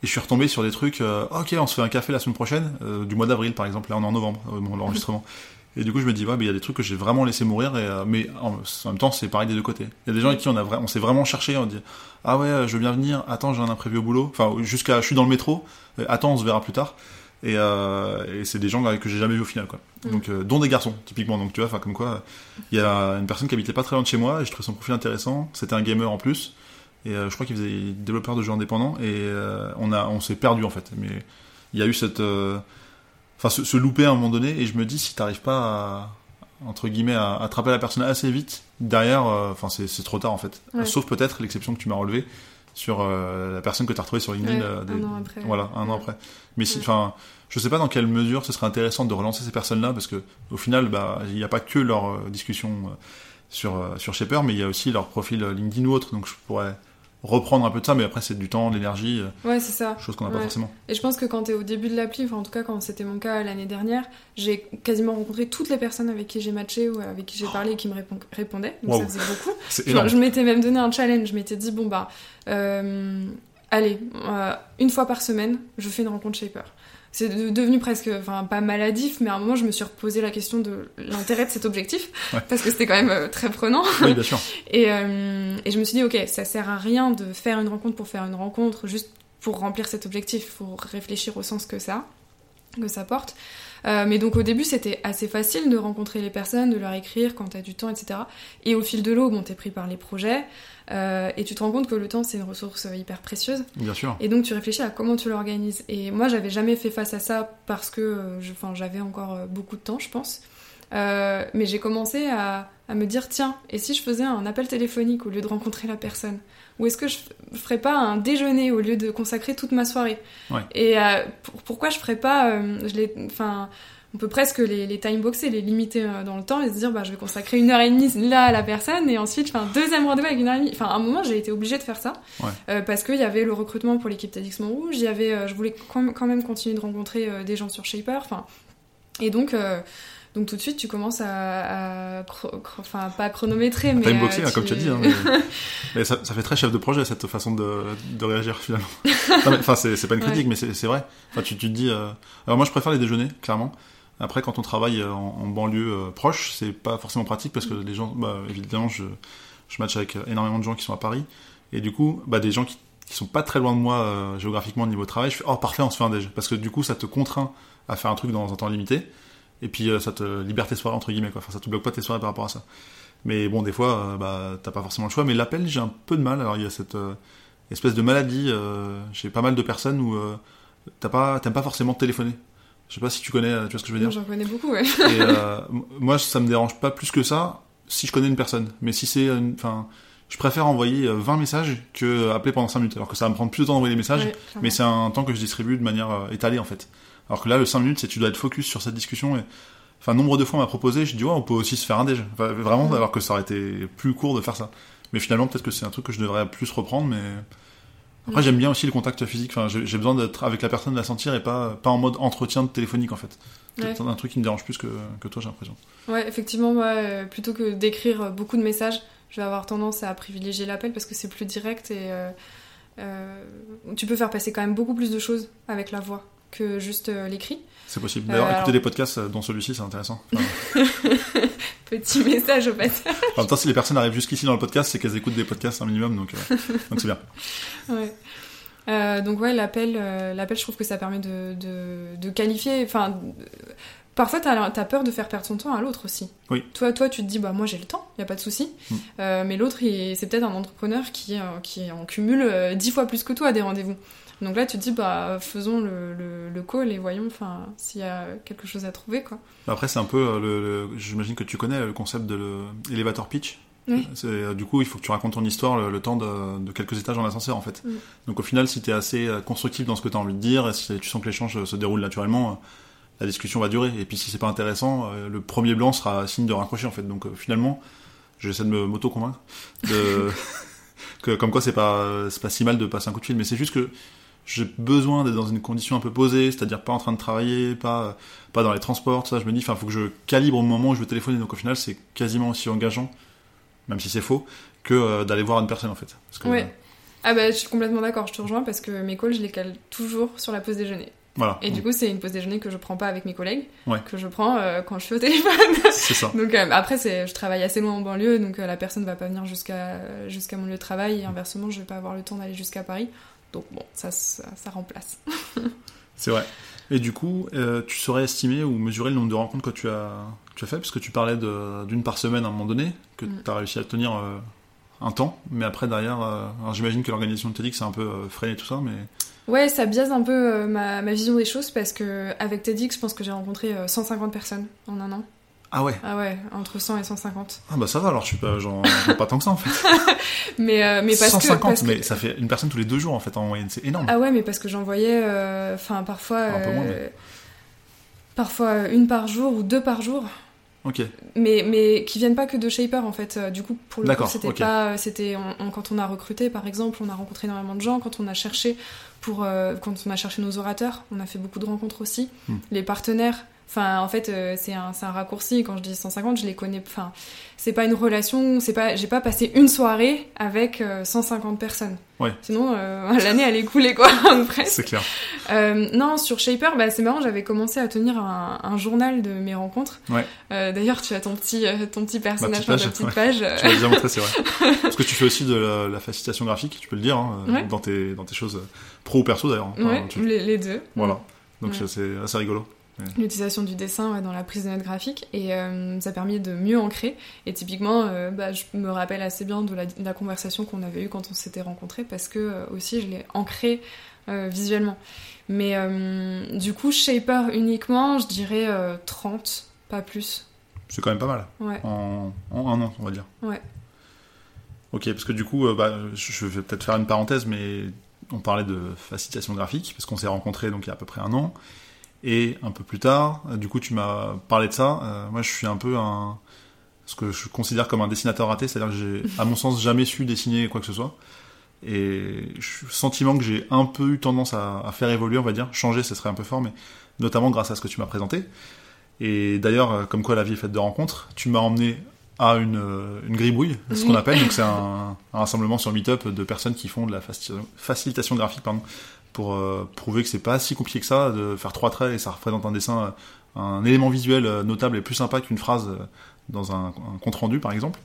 [SPEAKER 2] Et je suis retombé sur des trucs, euh, ok, on se fait un café la semaine prochaine, euh, du mois d'avril par exemple, là on est en novembre, euh, bon, l'enregistrement. <laughs> Et du coup, je me dis, ouais, mais il y a des trucs que j'ai vraiment laissé mourir, et, euh, mais en, en même temps, c'est pareil des deux côtés. Il y a des gens avec qui on, a on s'est vraiment cherché, on dit, ah ouais, euh, je veux bien venir, attends, j'ai un imprévu au boulot, enfin, jusqu'à, je suis dans le métro, attends, on se verra plus tard. Et, euh, et c'est des gens que j'ai jamais vu au final, quoi.
[SPEAKER 1] Mm.
[SPEAKER 2] Donc, euh, dont des garçons, typiquement. Donc, tu vois, enfin, comme quoi, il y a une personne qui habitait pas très loin de chez moi, et je trouvais son profil intéressant. C'était un gamer en plus. Et je crois qu'il faisait développeur de jeux indépendants, et on, a, on s'est perdu, en fait. Mais il y a eu cette. Enfin, se, se louper à un moment donné, et je me dis, si t'arrives pas à, entre guillemets, à attraper la personne assez vite, derrière, euh, enfin, c'est c'est trop tard, en fait.
[SPEAKER 1] Ouais.
[SPEAKER 2] Sauf peut-être l'exception que tu m'as relevée sur euh, la personne que t'as retrouvée sur LinkedIn.
[SPEAKER 1] Ouais,
[SPEAKER 2] euh, des-
[SPEAKER 1] un an après.
[SPEAKER 2] Voilà, un an après. Mais si, enfin, je sais pas dans quelle mesure ce serait intéressant de relancer ces personnes-là, parce que au final, bah, il n'y a pas que leur discussion sur sur Shaper, mais il y a aussi leur profil LinkedIn ou autre. Donc je pourrais reprendre un peu de ça, mais après c'est du temps, de l'énergie, euh,
[SPEAKER 1] Ouais, c'est ça.
[SPEAKER 2] chose qu'on n'a pas forcément.
[SPEAKER 1] Et je pense que quand t'es au début de l'appli, enfin en tout cas quand c'était mon cas l'année dernière, j'ai quasiment rencontré toutes les personnes avec qui j'ai matché ou avec qui j'ai parlé et qui me répon- répondaient. Donc
[SPEAKER 2] Wow.
[SPEAKER 1] ça faisait beaucoup. <laughs> Je m'étais même donné un challenge. Je m'étais dit bon bah, euh, allez, euh, une fois par semaine, je fais une rencontre shaper. C'est de- devenu presque, enfin pas maladif, mais à un moment je me suis reposé la question de l'intérêt de cet objectif
[SPEAKER 2] Ouais.
[SPEAKER 1] parce que c'était quand même euh, très prenant.
[SPEAKER 2] Oui, bien sûr. <laughs>
[SPEAKER 1] Et, euh, et je me suis dit, ok, ça sert à rien de faire une rencontre pour faire une rencontre, juste pour remplir cet objectif. Faut réfléchir au sens que ça, que ça porte. Euh, mais donc au début, c'était assez facile de rencontrer les personnes, de leur écrire quand t'as du temps, etc. Et au fil de l'eau, bon, t'es pris par les projets, euh, et tu te rends compte que le temps, c'est une ressource hyper précieuse.
[SPEAKER 2] Bien sûr.
[SPEAKER 1] Et donc tu réfléchis à comment tu l'organises. Et moi, j'avais jamais fait face à ça parce que euh, j'avais encore euh, beaucoup de temps, je pense. Euh, mais j'ai commencé à, à me dire tiens, et si je faisais un appel téléphonique au lieu de rencontrer la personne? Ou est-ce que je ferais pas un déjeuner au lieu de consacrer toute ma soirée?
[SPEAKER 2] Ouais.
[SPEAKER 1] Et euh, pour- pourquoi je ferais pas euh, je l'ai- Enfin. On peut presque les, les timeboxer, les limiter euh, dans le temps et se dire bah, je vais consacrer une heure et demie là à la personne et ensuite je fais un deuxième rendez-vous avec une heure et demie. Enfin, à un moment, j'ai été obligée de faire ça. Euh, parce qu'il y avait le recrutement pour l'équipe TEDx Montrouge, il y avait, euh, je voulais quand même continuer de rencontrer euh, des gens sur Shaper, enfin, et donc, donc tout de suite tu commences à, à enfin pas chronométrer, mais
[SPEAKER 2] Timeboxer, hein, comme tu as dit. hein, <laughs> mais mais ça, ça fait très chef de projet cette façon de, de réagir finalement. <laughs> Enfin, c'est pas une critique, mais c'est vrai. Enfin, tu, tu te dis. Alors moi, je préfère les déjeuners, clairement. Après, quand on travaille euh, en, en banlieue euh, proche, c'est pas forcément pratique parce que les gens, bah, évidemment, je, je match avec euh, énormément de gens qui sont à Paris. Et du coup, bah, des gens qui, qui sont pas très loin de moi euh, géographiquement au niveau travail, je fais, oh parfait, on se fait un déj. Parce que du coup, ça te contraint à faire un truc dans un temps limité. Et puis, euh, ça te libère tes soirées, entre guillemets, quoi. Enfin, ça te bloque pas tes soirées par rapport à ça. Mais bon, des fois, euh, bah, t'as pas forcément le choix. Mais l'appel, j'ai un peu de mal. Alors, il y a cette euh, espèce de maladie euh, chez pas mal de personnes où euh, t'as pas, t'aimes pas forcément téléphoner. Je sais pas si tu connais, euh, tu vois ce que je veux dire.
[SPEAKER 1] J'en connais beaucoup, ouais.
[SPEAKER 2] Et euh, moi, ça me dérange pas plus que ça si je connais une personne. Mais si c'est, enfin, je préfère envoyer euh, 20 messages que euh, appeler pendant 5 minutes. Alors que ça va me prendre plus de temps d'envoyer des messages,
[SPEAKER 1] Ouais,
[SPEAKER 2] mais c'est un temps que je distribue de manière euh, étalée en fait. Alors que là, le 5 minutes, c'est tu dois être focus sur cette discussion. Et... Enfin, nombre de fois, on m'a proposé, je dis ouais, on peut aussi se faire un déj. Enfin, vraiment,
[SPEAKER 1] Ouais.
[SPEAKER 2] alors que ça aurait été plus court de faire ça. Mais finalement, peut-être que c'est un truc que je devrais plus reprendre, mais. Après, j'aime bien aussi le contact physique. Enfin, j'ai besoin d'être avec la personne, de la sentir et pas, pas en mode entretien téléphonique en fait.
[SPEAKER 1] Ouais.
[SPEAKER 2] C'est un truc qui me dérange plus que, que toi, j'ai l'impression.
[SPEAKER 1] Ouais, effectivement, moi, euh, plutôt que d'écrire beaucoup de messages, je vais avoir tendance à privilégier l'appel parce que c'est plus direct et euh, euh, tu peux faire passer quand même beaucoup plus de choses avec la voix que juste euh, l'écrit.
[SPEAKER 2] C'est possible.
[SPEAKER 1] Euh,
[SPEAKER 2] D'ailleurs,
[SPEAKER 1] alors-
[SPEAKER 2] écouter des podcasts euh, dont celui-ci, c'est intéressant. <laughs> Enfin,
[SPEAKER 1] Petit message au passage.
[SPEAKER 2] en même temps, si les personnes arrivent jusqu'ici dans le podcast, c'est qu'elles écoutent des podcasts un minimum, donc euh, donc c'est bien. <laughs>
[SPEAKER 1] Ouais. Euh, donc ouais, l'appel, euh, l'appel, je trouve que ça permet de, de, de qualifier. Enfin, euh, parfois t'as, as peur de faire perdre son temps à l'autre aussi.
[SPEAKER 2] Oui.
[SPEAKER 1] Toi, toi, tu te dis bah moi j'ai le temps, y a pas de souci.
[SPEAKER 2] Mm.
[SPEAKER 1] Euh, mais l'autre, c'est peut-être un entrepreneur qui euh, qui en cumule euh, dix fois plus que toi des rendez-vous. Donc là, tu te dis bah faisons le, le, le call et voyons, s'il y a quelque chose à trouver quoi.
[SPEAKER 2] Après, c'est un peu, euh, le, le- j'imagine que tu connais le concept de l'élévateur pitch.
[SPEAKER 1] Oui.
[SPEAKER 2] Euh, du coup, il faut que tu racontes ton histoire le, le temps de, de quelques étages dans l'ascenseur, en fait. Donc au final, si tu es assez euh, constructif dans ce que tu as envie de dire, et si tu sens que l'échange se déroule naturellement, la discussion va durer. Et puis si c'est pas intéressant, le premier blanc sera signe de raccrocher en fait. Donc finalement, j'essaie de me m'auto-convaincre de... <laughs> que comme quoi c'est pas pas si mal de passer un coup de fil. Mais c'est juste que j'ai besoin d'être dans une condition un peu posée, c'est-à-dire pas en train de travailler, pas pas dans les transports, tout ça. Je me dis, enfin, faut que je calibre au moment où je veux téléphoner. Donc au final, c'est quasiment aussi engageant, même si c'est faux, que euh, d'aller voir une personne en fait. Parce que,
[SPEAKER 1] Ouais. Ah bah je suis complètement d'accord, je te rejoins parce que mes calls je les cale toujours sur la pause déjeuner.
[SPEAKER 2] Voilà.
[SPEAKER 1] Et du coup c'est une pause déjeuner que je prends pas avec mes collègues,
[SPEAKER 2] Ouais.
[SPEAKER 1] que je prends euh, quand je suis au téléphone. <laughs>
[SPEAKER 2] c'est ça.
[SPEAKER 1] donc euh, après c'est, je travaille assez loin en banlieue, donc euh, la personne va pas venir jusqu'à jusqu'à mon lieu de travail et inversement je vais pas avoir le temps d'aller jusqu'à Paris. Donc bon, ça, ça, ça remplace. <laughs>
[SPEAKER 2] C'est vrai. Et du coup, euh, tu saurais estimer ou mesurer le nombre de rencontres que tu as, tu as fait Parce que tu parlais d'une par semaine à un moment donné, que
[SPEAKER 1] Mm.
[SPEAKER 2] tu as réussi à tenir euh, un temps, mais après derrière, euh, j'imagine que l'organisation de TEDx c'est un peu freiné tout ça, mais
[SPEAKER 1] Ouais, ça biaise un peu ma, ma vision des choses parce que avec TEDx, je pense que j'ai rencontré euh, 150 personnes en un an.
[SPEAKER 2] Ah ouais,
[SPEAKER 1] Ah ouais, entre 100 et 150.
[SPEAKER 2] ah bah ça va alors, je suis pas, genre, pas tant que ça en fait. <laughs>
[SPEAKER 1] Mais, euh, mais parce
[SPEAKER 2] 150,
[SPEAKER 1] que. parce que-
[SPEAKER 2] mais ça fait une personne tous les deux jours en fait en moyenne, c'est énorme.
[SPEAKER 1] Ah ouais, mais parce que j'envoyais, euh, enfin parfois,
[SPEAKER 2] Un peu moins,
[SPEAKER 1] euh, parfois une par jour ou deux par jour,
[SPEAKER 2] Ok,
[SPEAKER 1] mais mais qui viennent pas que de Shaper en fait. Du coup, pour le coup,
[SPEAKER 2] D'accord,
[SPEAKER 1] c'était pas, c'était on- on- quand on a recruté par exemple, on a rencontré énormément de gens. Quand on a cherché pour, euh, quand on a cherché nos orateurs, on a fait beaucoup de rencontres aussi.
[SPEAKER 2] Hmm.
[SPEAKER 1] Les partenaires. Enfin, en fait, euh, c'est un, un raccourci. Quand je dis 150, je les connais. Enfin, c'est pas une relation. C'est pas, j'ai pas passé une soirée avec euh, 150 personnes.
[SPEAKER 2] Ouais.
[SPEAKER 1] Sinon, euh, <laughs> l'année elle est coulée quoi, <laughs> presque.
[SPEAKER 2] c'est clair.
[SPEAKER 1] Euh, non, sur Shaper, bah, c'est marrant, j'avais commencé à tenir un, un journal de mes rencontres.
[SPEAKER 2] Ouais.
[SPEAKER 1] Euh, D'ailleurs, tu as ton petit, euh, ton petit personnage sur ta petite
[SPEAKER 2] ouais.
[SPEAKER 1] page.
[SPEAKER 2] Tu l'as déjà montré, c'est vrai. <laughs> Parce que tu fais aussi de la, la facilitation graphique, tu peux le dire, hein, euh,
[SPEAKER 1] Ouais.
[SPEAKER 2] dans, tes, dans tes choses euh, pro ou perso d'ailleurs.
[SPEAKER 1] Ouais,
[SPEAKER 2] tu-
[SPEAKER 1] les, les deux.
[SPEAKER 2] Voilà. Donc c'est assez rigolo.
[SPEAKER 1] L'utilisation du dessin ouais, dans la prise de notes graphiques et euh, ça permet de mieux ancrer. Et typiquement, euh, bah, je me rappelle assez bien de la, de la conversation qu'on avait eue quand on s'était rencontrés parce que euh, aussi je l'ai ancré visuellement. Mais du coup, Shaper uniquement, je dirais euh, 30, pas plus.
[SPEAKER 2] C'est quand même pas mal.
[SPEAKER 1] Ouais.
[SPEAKER 2] En, en un an, on va dire.
[SPEAKER 1] Ouais.
[SPEAKER 2] Ok, parce que du coup, bah, je je vais peut-être faire une parenthèse, mais on parlait de facilitation graphique, parce qu'on s'est rencontrés donc il y a à peu près un an. Et un peu plus tard, euh, du coup, tu m'as parlé de ça. Euh, moi, je suis un peu un. ce que je considère comme un dessinateur raté, c'est-à-dire que j'ai, <laughs> à mon sens, jamais su dessiner quoi que ce soit. Et je suis sentiment que j'ai un peu eu tendance à, à faire évoluer, on va dire. Changer, ce serait un peu fort, mais notamment grâce à ce que tu m'as présenté. Et d'ailleurs, euh, comme quoi la vie est faite de rencontres, tu m'as emmené à une, une gribouille, ce qu'on appelle. Donc c'est <laughs> un, un rassemblement sur Meetup de personnes qui font de la facilitation, facilitation graphique, pardon, pour euh, prouver que c'est pas si compliqué que ça de faire trois traits et ça représente un dessin, euh, un élément visuel euh, notable et plus sympa qu'une phrase dans un, un compte rendu par exemple,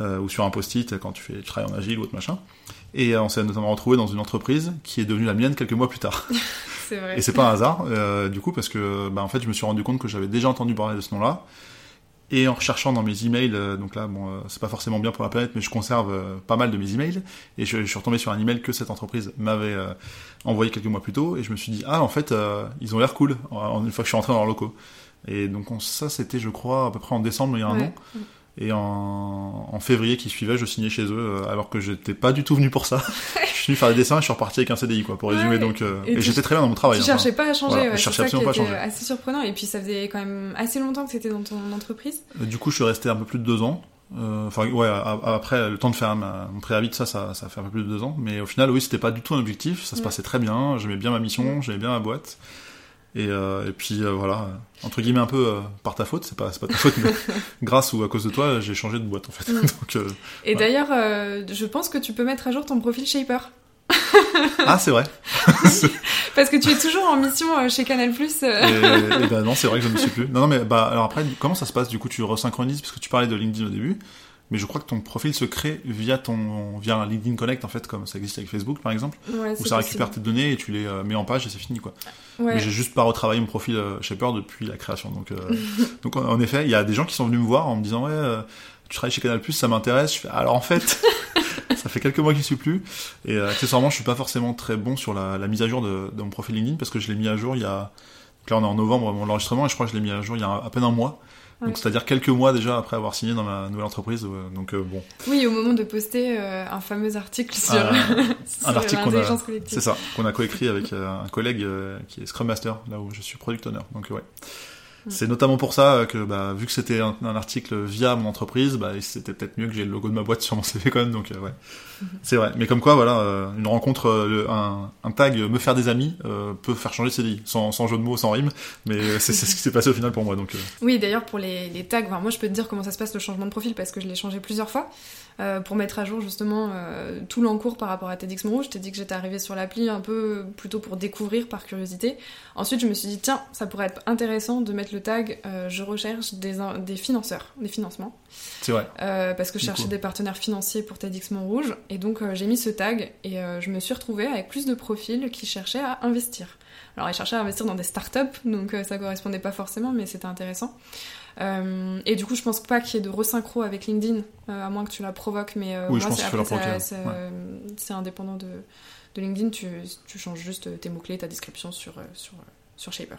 [SPEAKER 2] euh, ou sur un post-it quand tu fais tu travailles en agile ou autre machin. Et euh, on s'est notamment retrouvé dans une entreprise qui est devenue la mienne quelques mois plus tard. <laughs>
[SPEAKER 1] C'est vrai.
[SPEAKER 2] Et c'est pas un hasard, euh, du coup, parce que bah, en fait, je me suis rendu compte que j'avais déjà entendu parler de ce nom-là. Et en recherchant dans mes emails, euh, donc là, bon, euh, c'est pas forcément bien pour la planète, mais je conserve euh, pas mal de mes emails. Et je, je suis retombé sur un email que cette entreprise m'avait euh, envoyé quelques mois plus tôt. Et je me suis dit, ah, en fait, euh, ils ont l'air cool, en- une fois que je suis rentré dans leurs locaux. Et donc, on- ça, c'était, je crois, à peu près en décembre, il y a un
[SPEAKER 1] Ouais.
[SPEAKER 2] an. Et en, en février qui suivait, je signais chez eux, euh, alors que j'étais pas du tout venu pour ça. <laughs> je suis venu faire des dessins et je suis reparti avec un CDI, quoi, pour résumer. Donc, euh,
[SPEAKER 1] Et
[SPEAKER 2] et
[SPEAKER 1] tu-
[SPEAKER 2] j'étais très bien dans mon travail.
[SPEAKER 1] Tu
[SPEAKER 2] hein,
[SPEAKER 1] cherchais pas à changer,
[SPEAKER 2] voilà,
[SPEAKER 1] ouais,
[SPEAKER 2] je cherchais absolument pas à changer.
[SPEAKER 1] assez surprenant. Et puis ça faisait quand même assez longtemps que c'était dans ton entreprise.
[SPEAKER 2] Euh, Du coup, je suis resté un peu plus de deux ans. Euh, Enfin, ouais, après, le temps de faire ma- mon préavis, de ça, ça, ça fait un peu plus de deux ans. Mais au final, oui, c'était pas du tout un objectif. Ça se passait très bien. J'aimais bien ma mission, j'aimais bien ma boîte. Et, euh, et puis, euh, voilà, entre guillemets, un peu euh, par ta faute. C'est pas, pas ta faute, mais <laughs> grâce ou à cause de toi, j'ai changé de boîte, en fait.
[SPEAKER 1] Mm. <laughs>
[SPEAKER 2] Donc,
[SPEAKER 1] Et
[SPEAKER 2] Ouais.
[SPEAKER 1] d'ailleurs, je pense que tu peux mettre à jour ton profil Shaper.
[SPEAKER 2] Ah, c'est vrai. <laughs>
[SPEAKER 1] Parce que tu es toujours en mission chez Canal+.
[SPEAKER 2] Et, et ben non, c'est vrai que je ne me suis plus. Non, non, mais bah, alors après, comment ça se passe? Du coup, tu resynchronises, parce que tu parlais de LinkedIn au début. Mais je crois que ton profil se crée via ton, via un LinkedIn Connect, en fait, comme ça existe avec Facebook, par exemple.
[SPEAKER 1] Ouais,
[SPEAKER 2] où ça récupère
[SPEAKER 1] possible.
[SPEAKER 2] tes données et tu les euh, mets en page et c'est fini quoi.
[SPEAKER 1] Ouais.
[SPEAKER 2] Mais j'ai juste pas retravaillé mon profil euh, Shaper depuis la création. Donc, euh, <laughs> donc en, effet, il y a des gens qui sont venus me voir en me disant ouais, euh, tu travailles chez Canal+, ça m'intéresse. Je fais alors en fait, <laughs> ça fait quelques mois que j'y suis plus et euh, accessoirement, je suis pas forcément très bon sur la, la mise à jour de, de mon profil LinkedIn parce que je l'ai mis à jour il y a Donc là, on est en novembre, mon enregistrement, et je crois que je l'ai mis à jour il y a à peine un mois. Donc c'est-à-dire quelques mois déjà après avoir signé dans ma nouvelle entreprise. euh, Donc euh, bon,
[SPEAKER 1] Oui, au moment de poster euh, un fameux article sur,
[SPEAKER 2] Euh, <laughs>
[SPEAKER 1] sur
[SPEAKER 2] un article qu'on a- c'est ça, qu'on a coécrit avec euh, un collègue euh, qui est Scrum Master, là où je suis Product Owner. Donc ouais. C'est notamment pour ça que, bah, vu que c'était un, un article via mon entreprise, bah, c'était peut-être mieux que j'ai le logo de ma boîte sur mon <laughs> CV quand même, donc euh, ouais. C'est vrai. Mais comme quoi, voilà, euh, une rencontre, euh, un, un tag euh, me faire des amis euh, peut faire changer ses vies, sans, sans jeu de mots, sans rime. Mais euh, c'est ce qui s'est passé au final pour moi. Donc euh,
[SPEAKER 1] Oui, d'ailleurs, pour les, les tags, enfin, moi je peux te dire comment ça se passe le changement de profil parce que je l'ai changé plusieurs fois euh, pour mettre à jour justement euh, tout l'encours par rapport à TEDx Montrouge. Je t'ai dit que j'étais arrivée sur l'appli un peu plutôt pour découvrir par curiosité. Ensuite, je me suis dit, tiens, ça pourrait être intéressant de mettre le tag euh, je recherche des, des financeurs, des financements.
[SPEAKER 2] c'est vrai.
[SPEAKER 1] Euh, parce que je cherchais des partenaires financiers pour TEDx Montrouge. Et donc euh, j'ai mis ce tag et je me suis retrouvée avec plus de profils qui cherchaient à investir. Alors ils cherchaient à investir dans des startups, donc ça correspondait pas forcément, mais c'était intéressant. Et du coup, je pense pas qu'il y ait de resynchro avec LinkedIn, à moins que tu la provoques, mais
[SPEAKER 2] Oui, je
[SPEAKER 1] moi,
[SPEAKER 2] pense
[SPEAKER 1] c'est
[SPEAKER 2] ouais.
[SPEAKER 1] indépendant de, de LinkedIn, tu, tu changes juste tes mots-clés, ta description sur, sur, sur Shaper.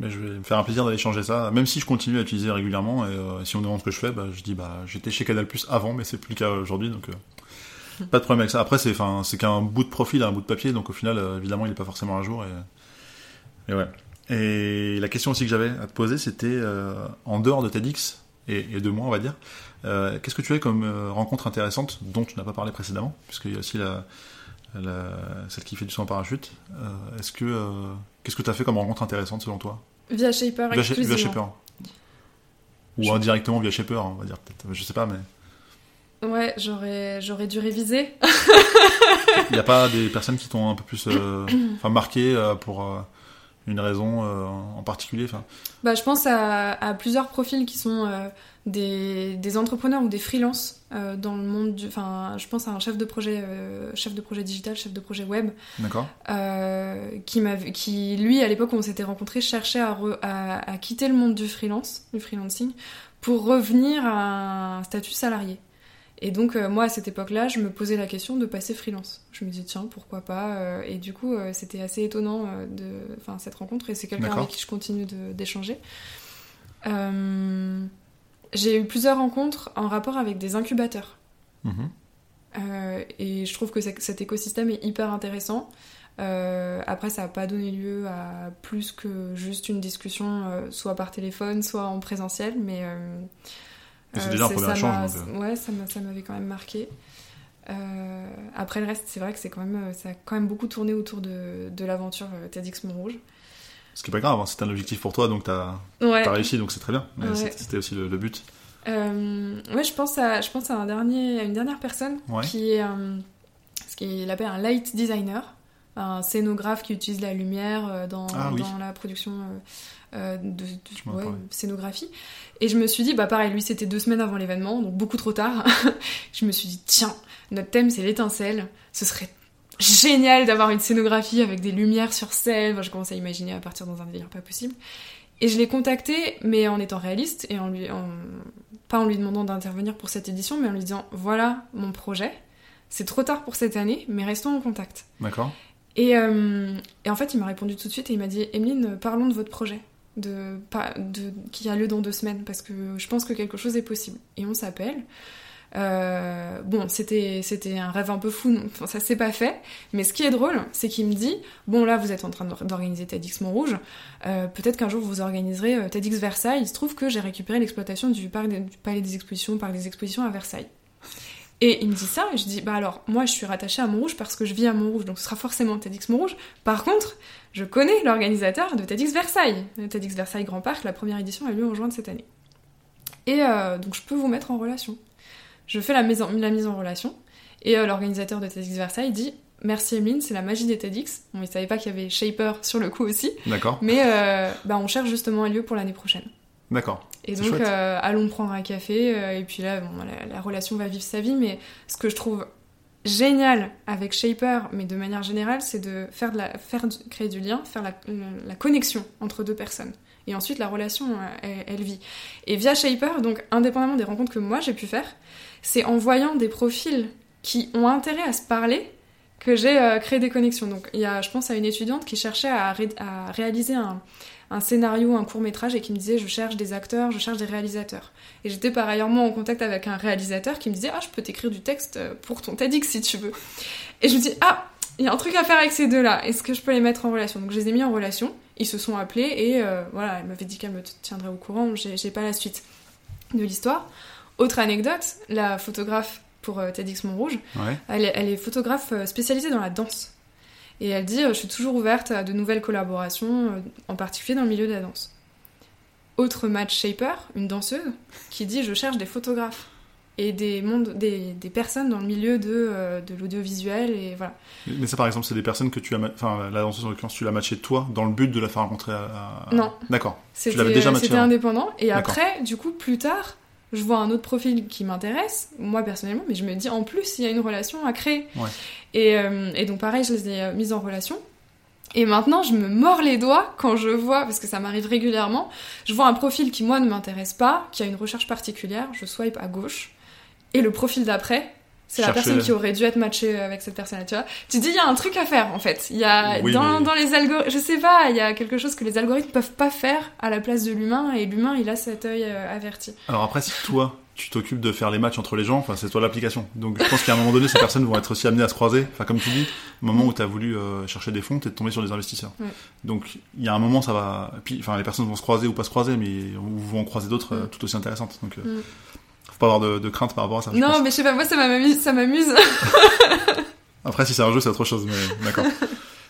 [SPEAKER 2] Mais je vais me faire un plaisir d'aller changer ça, même si je continue à utiliser régulièrement. Et euh, si on me demande ce que je fais, bah, je dis bah j'étais chez Canal Plus avant, mais c'est plus le cas aujourd'hui, donc euh, pas de problème avec ça. Après, c'est c'est qu'un bout de profil, un bout de papier, donc au final, euh, évidemment, il est pas forcément à jour. Et, ouais. Et la question aussi que j'avais à te poser, c'était en dehors de TEDx et, et de moi, on va dire, qu'est-ce que tu as comme rencontre intéressante dont tu n'as pas parlé précédemment, puisqu'il y a aussi la, la celle qui fait du saut en parachute. Euh, Est-ce que euh, qu'est-ce que tu as fait comme rencontre intéressante selon toi?
[SPEAKER 1] Via Shaper
[SPEAKER 2] Via,
[SPEAKER 1] exclusivement.
[SPEAKER 2] via Shaper. Ou indirectement via Shaper, on va dire peut-être. Je sais pas, mais
[SPEAKER 1] Ouais, j'aurais, j'aurais dû réviser.
[SPEAKER 2] il n'y a pas des personnes qui t'ont un peu plus euh, marqué euh, pour euh, une raison euh, en particulier. Enfin,
[SPEAKER 1] Bah, je pense à, à plusieurs profils qui sont euh, des, des entrepreneurs ou des freelances euh, dans le monde du. Enfin, je pense à un chef de projet, chef de projet digital, chef de projet web,
[SPEAKER 2] d'accord.
[SPEAKER 1] qui qui lui à l'époque où on s'était rencontrés cherchait à, re- à, à quitter le monde du freelance, du freelancing, pour revenir à un statut salarié. Et donc euh, moi à cette époque-là, je me posais la question de passer freelance. Je me disais tiens pourquoi pas. euh, et du coup euh, c'était assez étonnant de, enfin cette rencontre et c'est quelqu'un avec qui je continue d'échanger. J'ai eu plusieurs rencontres en rapport avec des incubateurs.
[SPEAKER 2] Mhm.
[SPEAKER 1] Et je trouve que cet écosystème est hyper intéressant. Après, ça n'a pas donné lieu à plus que juste une discussion, soit par téléphone, soit en présentiel, mais. Euh,
[SPEAKER 2] c'est
[SPEAKER 1] euh,
[SPEAKER 2] déjà un premier échange, donc,
[SPEAKER 1] Ouais, ça m'a- ça m'avait quand même marqué. Euh, après le reste, c'est vrai que c'est quand même, euh, ça a quand même beaucoup tourné autour de, de l'aventure euh, TEDx Montrouge.
[SPEAKER 2] Ce qui est pas grave, hein, c'était un objectif pour toi, donc t'as
[SPEAKER 1] Ouais.
[SPEAKER 2] as réussi, donc c'est très bien. Mais
[SPEAKER 1] Ouais.
[SPEAKER 2] c'était- aussi le, le but.
[SPEAKER 1] Euh, ouais, je pense à, je pense à un dernier, à une dernière personne
[SPEAKER 2] Ouais.
[SPEAKER 1] qui est euh, ce qu'il appelle un light designer, un scénographe qui utilise la lumière euh, dans,
[SPEAKER 2] Ah oui.
[SPEAKER 1] dans la production euh, de, ouais, scénographie. Et je me suis dit, bah pareil, lui c'était deux semaines avant l'événement, donc beaucoup trop tard. <laughs> je me suis dit, tiens, notre thème c'est l'étincelle, ce serait génial d'avoir une scénographie avec des lumières sur scène. Enfin, je commence à imaginer à partir dans un délire pas possible. Et je l'ai contacté, mais en étant réaliste et en lui, en- pas en lui demandant d'intervenir pour cette édition, mais en lui disant voilà mon projet. C'est trop tard pour cette année, mais restons en contact.
[SPEAKER 2] D'accord
[SPEAKER 1] Et, euh, et en fait, il m'a répondu tout de suite et il m'a dit Emeline, parlons de votre projet, de, qui a lieu dans deux semaines, parce que je pense que quelque chose est possible. Et on s'appelle. Euh, bon, c'était c'était un rêve un peu fou, donc, enfin, ça s'est pas fait. Mais ce qui est drôle, c'est qu'il me dit bon là, vous êtes en train d'or- d'organiser TEDx Montrouge. euh, Peut-être qu'un jour vous organiserez euh, TEDx Versailles. Il se trouve que j'ai récupéré l'exploitation du Palais des Expositions, parc des Expositions à Versailles. Et il me dit ça, et je dis bah alors moi je suis rattachée à Montrouge parce que je vis à Montrouge, donc ce sera forcément TEDx Montrouge. Par contre, je connais l'organisateur de TEDx Versailles. Le TEDx Versailles Grand Parc, la première édition a lieu en juin de cette année. Et euh, donc je peux vous mettre en relation. Je fais la mise en, la mise en relation, et euh, l'organisateur de TEDx Versailles dit Merci Emeline, c'est la magie des TEDx. Bon, il savait pas qu'il y avait Shaper sur le coup aussi,
[SPEAKER 2] D'accord
[SPEAKER 1] mais euh, bah, on cherche justement un lieu pour l'année prochaine.
[SPEAKER 2] D'accord.
[SPEAKER 1] Et donc, euh, allons prendre un café, euh, et puis là, bon, la, la relation va vivre sa vie, mais ce que je trouve génial avec Shaper, mais de manière générale, c'est de faire de la, faire du- créer du lien, faire la, la connexion entre deux personnes. Et ensuite, la relation, euh, elle, elle vit. Et via Shaper, donc indépendamment des rencontres que moi j'ai pu faire, c'est en voyant des profils qui ont intérêt à se parler que j'ai euh, créé des connexions. Donc il y a, je pense à une étudiante qui cherchait à, ré- à réaliser un, un scénario, un court métrage et qui me disait je cherche des acteurs, je cherche des réalisateurs. Et j'étais par ailleurs moi en contact avec un réalisateur qui me disait ah je peux t'écrire du texte euh, pour ton TEDx si tu veux. Et je me dis ah il y a un truc à faire avec ces deux-là. Est-ce que je peux les mettre en relation? Donc je les ai mis en relation. Ils se sont appelés et euh, voilà elle m'avait dit qu'elle me tiendrait au courant. J'ai j'ai pas la suite de l'histoire. Autre anecdote, la photographe pour euh, TEDx Montrouge,
[SPEAKER 2] Ouais.
[SPEAKER 1] elle est, elle est photographe spécialisée dans la danse. Et elle dit, euh, je suis toujours ouverte à de nouvelles collaborations, euh, en particulier dans le milieu de la danse. Autre match shaper, une danseuse, qui dit, je cherche des photographes et des, mondes, des, des personnes dans le milieu de, euh, de l'audiovisuel. Et voilà.
[SPEAKER 2] Mais ça, par exemple, c'est des personnes que tu as, enfin, la danseuse en l'occurrence, tu l'as matché toi dans le but de la faire rencontrer à.
[SPEAKER 1] Non.
[SPEAKER 2] D'accord.
[SPEAKER 1] C'était
[SPEAKER 2] l'avais déjà
[SPEAKER 1] euh,
[SPEAKER 2] matché
[SPEAKER 1] c'était
[SPEAKER 2] avant.
[SPEAKER 1] indépendant. Et après, du coup, plus tard, je vois un autre profil qui m'intéresse, moi personnellement, mais je me dis en plus, il y a une relation à créer.
[SPEAKER 2] Ouais.
[SPEAKER 1] Et, euh, et donc, pareil, je les ai euh, mises en relation. Et maintenant, je me mords les doigts quand je vois, parce que ça m'arrive régulièrement, je vois un profil qui, moi, ne m'intéresse pas, qui a une recherche particulière, je swipe à gauche, et le profil d'après, c'est la personne qui aurait dû être matchée avec cette personne-là, tu vois. Tu dis, il y a un truc à faire, en fait. Il y a,
[SPEAKER 2] Oui,
[SPEAKER 1] dans,
[SPEAKER 2] mais-
[SPEAKER 1] dans les algorithmes, je sais pas, il y a quelque chose que les algorithmes peuvent pas faire à la place de l'humain, et l'humain, il a cet œil euh, averti.
[SPEAKER 2] Alors après, si toi, tu t'occupes de faire les matchs entre les gens, enfin, c'est toi l'application. Donc je pense qu'à un moment donné, ces personnes vont être aussi amenées à se croiser. Enfin, comme tu dis, au moment où tu as voulu euh, chercher des fonds, tu es tombé sur des investisseurs.
[SPEAKER 1] Ouais.
[SPEAKER 2] Donc il y a un moment, ça va. Puis, enfin, les personnes vont se croiser ou pas se croiser, mais ou vont en croiser d'autres euh,
[SPEAKER 1] Mm.
[SPEAKER 2] tout aussi intéressantes. Donc euh,
[SPEAKER 1] Mm.
[SPEAKER 2] Pas avoir de, de crainte par rapport à ça.
[SPEAKER 1] Non, mais je sais pas, moi, ça m'amuse, ça m'amuse. <laughs>
[SPEAKER 2] Après, si c'est un jeu, c'est autre chose, mais d'accord. <laughs>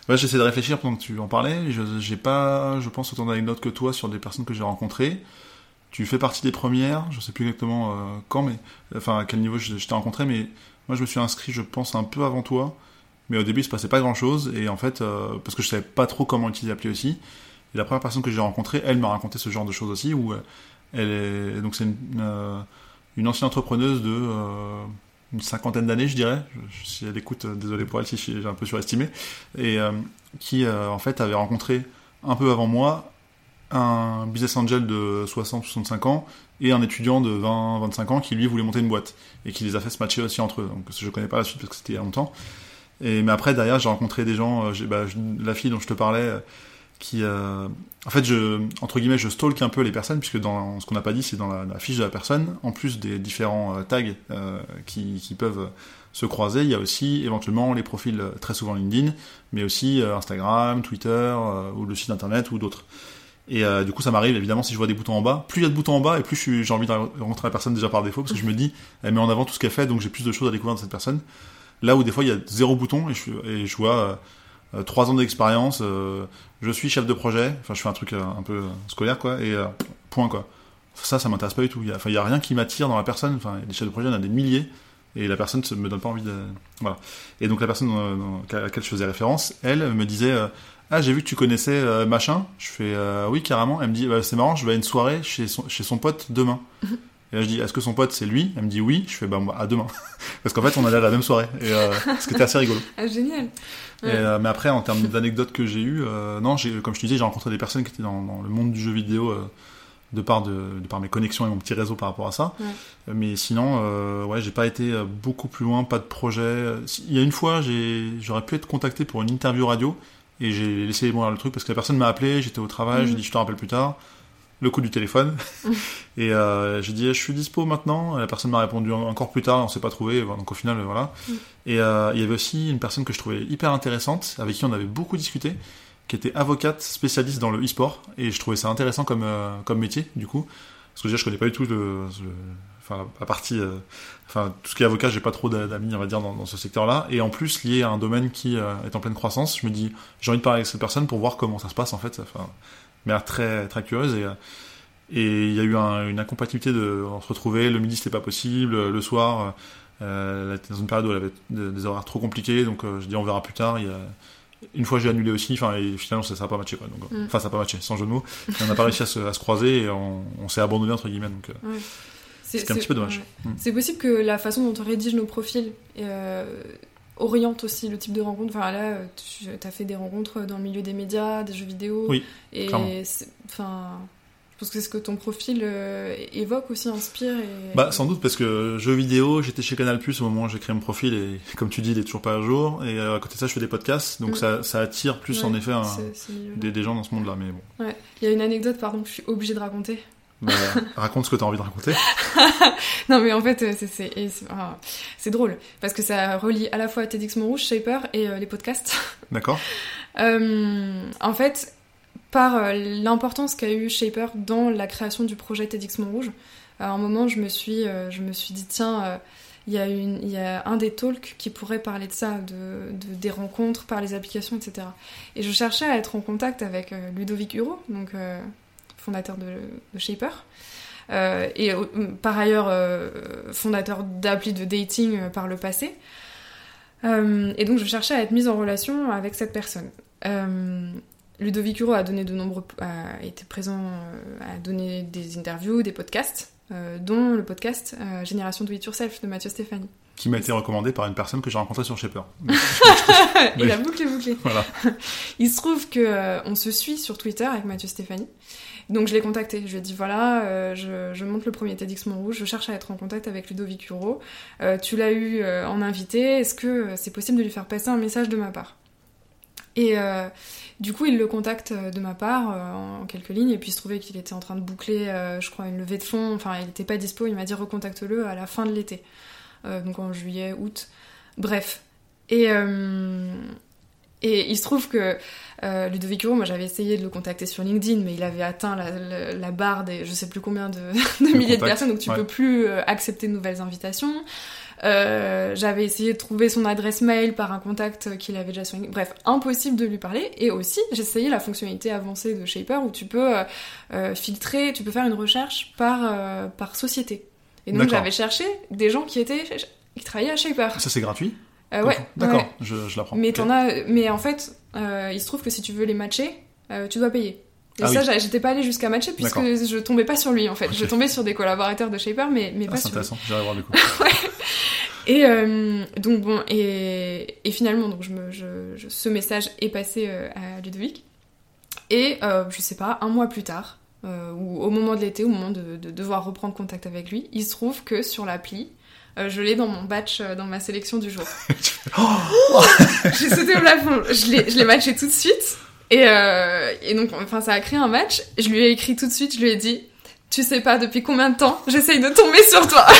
[SPEAKER 2] Ouais, j'essaie de réfléchir pendant que tu en parlais. J'ai pas, je pense, autant d'anecdotes que toi sur des personnes que j'ai rencontrées. Tu fais partie des premières. Je sais plus exactement euh, quand, mais enfin à quel niveau je, je t'ai rencontré, mais moi je me suis inscrit, je pense, un peu avant toi. Mais au début, il se passait pas grand chose, et en fait, euh, parce que je savais pas trop comment utiliser l'appli aussi. Et la première personne que j'ai rencontrée, elle m'a raconté ce genre de choses aussi, où euh, elle est, donc c'est une, euh, une ancienne entrepreneuse de euh, une cinquantaine d'années, je dirais. Si elle écoute, euh, désolé pour elle si j'ai un peu surestimé. Et euh, qui, euh, en fait, avait rencontré un peu avant moi un business angel de 60-65 ans et un étudiant de 20-25 ans qui, lui, voulait monter une boîte et qui les a fait se matcher aussi entre eux. Donc, je connais pas la suite parce que c'était il y a longtemps. Et, mais après, derrière, j'ai rencontré des gens, euh, bah, la fille dont je te parlais, qui, euh, en fait, je, entre guillemets, je stalk un peu les personnes, puisque dans ce qu'on n'a pas dit, c'est dans la, la fiche de la personne, en plus des différents euh, tags euh, qui, qui peuvent se croiser, il y a aussi éventuellement les profils euh, très souvent LinkedIn, mais aussi Instagram, Twitter, ou le site internet, ou d'autres. Et euh, du coup, ça m'arrive évidemment si je vois des boutons en bas. Plus il y a de boutons en bas, et plus j'ai envie de rencontrer la personne déjà par défaut, parce que je me dis, elle met en avant tout ce qu'elle fait, donc j'ai plus de choses à découvrir de cette personne. Là où des fois il y a zéro bouton et je, et je vois trois ans d'expérience, euh, je suis chef de projet, enfin je fais un truc euh, un peu euh, scolaire quoi, et euh, point quoi. Ça, ça m'intéresse pas du tout. Il y a, rien qui m'attire dans la personne. Enfin, des chefs de projet, il y en a des milliers, et la personne ne me donne pas envie de. Voilà. Et donc la personne euh, à laquelle je faisais référence, elle me disait euh, Ah, j'ai vu que tu connaissais euh, machin. Je fais euh, Oui, carrément. Elle me dit bah, C'est marrant, je vais à une soirée chez chez son pote demain. <laughs> Et là, je dis Est-ce que son pote c'est lui? Elle me dit Oui. Je fais Bah, à demain. <laughs> Parce qu'en fait, on allait à la même soirée. Et euh, ce qui était assez rigolo.
[SPEAKER 1] Ah, génial.
[SPEAKER 2] Et, euh, mais après, en termes d'anecdotes que j'ai eues, euh, non, comme je te disais, j'ai rencontré des personnes qui étaient dans, dans le monde du jeu vidéo euh, de, par de, de par mes connexions et mon petit réseau par rapport à ça.
[SPEAKER 1] Ouais.
[SPEAKER 2] Mais sinon, ouais, j'ai pas été beaucoup plus loin, pas de projet. Il y a une fois, j'aurais pu être contacté pour une interview radio et j'ai laissé mourir le truc parce que la personne m'a appelé, j'étais au travail,
[SPEAKER 1] Mhm.
[SPEAKER 2] j'ai dit je te rappelle plus tard. Le coup du téléphone. <laughs> et euh, j'ai dit je suis dispo maintenant. La personne m'a répondu en- encore plus tard, on s'est pas trouvé. Donc au final, voilà.
[SPEAKER 1] Mhm.
[SPEAKER 2] Et euh, il y avait aussi une personne que je trouvais hyper intéressante, avec qui on avait beaucoup discuté, qui était avocate spécialiste dans le e-sport. Et je trouvais ça intéressant comme, euh, comme métier, du coup. Parce que déjà, je connais pas du tout le, le- enfin, la partie, euh, enfin, tout ce qui est avocat, j'ai pas trop d'a- d'amis, on va dire, dans, dans ce secteur-là. Et en plus, lié à un domaine qui euh, est en pleine croissance, je me dis, j'ai envie de parler avec cette personne pour voir comment ça se passe, en fait. Enfin, mais très, très curieuse. Et, et il y a eu un- une incompatibilité de on se retrouver, le midi c'était pas possible, le soir, euh, elle était dans une période où elle avait des horaires trop compliqués, donc euh, je dis on verra plus tard. Il y a... Une fois j'ai annulé aussi, enfin finalement ça n'a pas matché quoi. Donc,
[SPEAKER 1] Mm.
[SPEAKER 2] Enfin ça n'a pas matché, sans jeu de mots. Et on n'a pas réussi à se, à se croiser et on, on s'est abandonné entre guillemets. Donc, euh, C'est un petit peu dommage.
[SPEAKER 1] ouais.
[SPEAKER 2] Mm.
[SPEAKER 1] C'est possible que la façon dont on rédige nos profils euh, oriente aussi le type de rencontre. Enfin là, tu as fait des rencontres dans le milieu des médias, des jeux vidéo.
[SPEAKER 2] Oui,
[SPEAKER 1] Et enfin, je pense que c'est ce que ton profil euh, évoque aussi, inspire. Et...
[SPEAKER 2] Bah, sans doute, parce que jeux vidéo, j'étais chez Canal Plus au moment où j'ai créé mon profil, et <laughs> comme tu dis, il est toujours pas à jour. Et euh, à côté de ça, je fais des podcasts, donc
[SPEAKER 1] Mm.
[SPEAKER 2] ça, ça attire plus
[SPEAKER 1] Ouais,
[SPEAKER 2] en effet un- des gens dans ce monde-là. Mais bon,
[SPEAKER 1] Ouais. Il y a une anecdote, pardon, que je suis obligée de raconter.
[SPEAKER 2] Bah, raconte ce que tu as envie de raconter. <laughs>
[SPEAKER 1] Non, mais en fait, euh, c'est- ah, c'est drôle, parce que ça relie à la fois TEDx Montrouge, Shaper et euh, les podcasts. <laughs>
[SPEAKER 2] D'accord
[SPEAKER 1] Euh, en fait, par euh, l'importance qu'a eu Shaper dans la création du projet TEDx Montrouge, à un moment, je me suis, euh, je me suis dit, tiens, euh, il y, a une- il y a un des talks qui pourrait parler de ça, de, de- des rencontres par les applications, etc. Et je cherchais à être en contact avec euh, Ludovic Huro, donc euh, fondateur de, de Shaper. Euh, et par ailleurs euh, fondateur d'appli de dating euh, par le passé. Et donc je cherchais à être mise en relation avec cette personne. Ludovic Huro a donné de nombreux, a été présent, a donné des interviews, des podcasts, dont le podcast Génération Do It Yourself de Mathieu Stéphanie.
[SPEAKER 2] Qui m'a été recommandé par une personne que j'ai rencontrée sur Shaper.
[SPEAKER 1] et la boucle est bouclée.
[SPEAKER 2] Voilà.
[SPEAKER 1] Il se trouve que euh, on se suit sur Twitter avec Mathieu Stéphanie. Donc je l'ai contacté. Je lui ai dit voilà, euh, je, monte le premier TEDx Montrouge, je cherche à être en contact avec Ludovic Huro. Euh, tu l'as eu euh, en invité, est-ce que c'est possible de lui faire passer un message de ma part? Et du coup, il le contacte de ma part en quelques lignes, et puis il se trouvait qu'il était en train de boucler, je crois, une levée de fonds. Enfin, il n'était pas dispo. Il m'a dit recontacte-le à la fin de l'été, donc en juillet, août. Bref. Et, et il se trouve que euh, Ludovic Huro, moi j'avais essayé de le contacter sur LinkedIn, mais il avait atteint la, la- la barre des je sais plus combien de, <laughs> de milliers de personnes, donc tu
[SPEAKER 2] ouais.
[SPEAKER 1] peux plus euh, accepter de nouvelles invitations. Euh, j'avais essayé de trouver son adresse mail par un contact qu'il avait déjà sur LinkedIn. Bref, impossible de lui parler. Et aussi, j'ai essayé la fonctionnalité avancée de Shaper où tu peux filtrer, tu peux faire une recherche par, par société. Et donc j'avais cherché des gens qui étaient qui travaillaient à Shaper.
[SPEAKER 2] Ça, c'est gratuit?
[SPEAKER 1] Euh, ouais,
[SPEAKER 2] D'accord,
[SPEAKER 1] ouais.
[SPEAKER 2] je, je l'apprends.
[SPEAKER 1] Mais as, en fait, euh, il se trouve que si tu veux les matcher, euh, tu dois payer. Et
[SPEAKER 2] Ah
[SPEAKER 1] ça,
[SPEAKER 2] oui.
[SPEAKER 1] j'étais pas allée jusqu'à matcher puisque je tombais pas sur lui en fait. Je tombais sur des collaborateurs de Shaper, mais, mais
[SPEAKER 2] Ah,
[SPEAKER 1] pas
[SPEAKER 2] c'est
[SPEAKER 1] sur lui.
[SPEAKER 2] intéressant, j'irai voir du coup. <laughs>
[SPEAKER 1] Et euh, donc bon, et, et finalement, donc je me, je, je- ce message est passé euh, à Ludovic. Et euh, je sais pas, un mois plus tard, ou au moment de l'été, au moment de, de devoir reprendre contact avec lui, il se trouve que sur l'appli, euh, je l'ai dans mon batch, euh, dans ma sélection du jour. <laughs> <laughs> J'ai sauté au plafond, je l'ai, je l'ai matché tout de suite. Et, euh, et donc, enfin, ça a créé un match. Je lui ai écrit tout de suite, je lui ai dit, tu sais pas depuis combien de temps j'essaye de tomber sur toi. <laughs>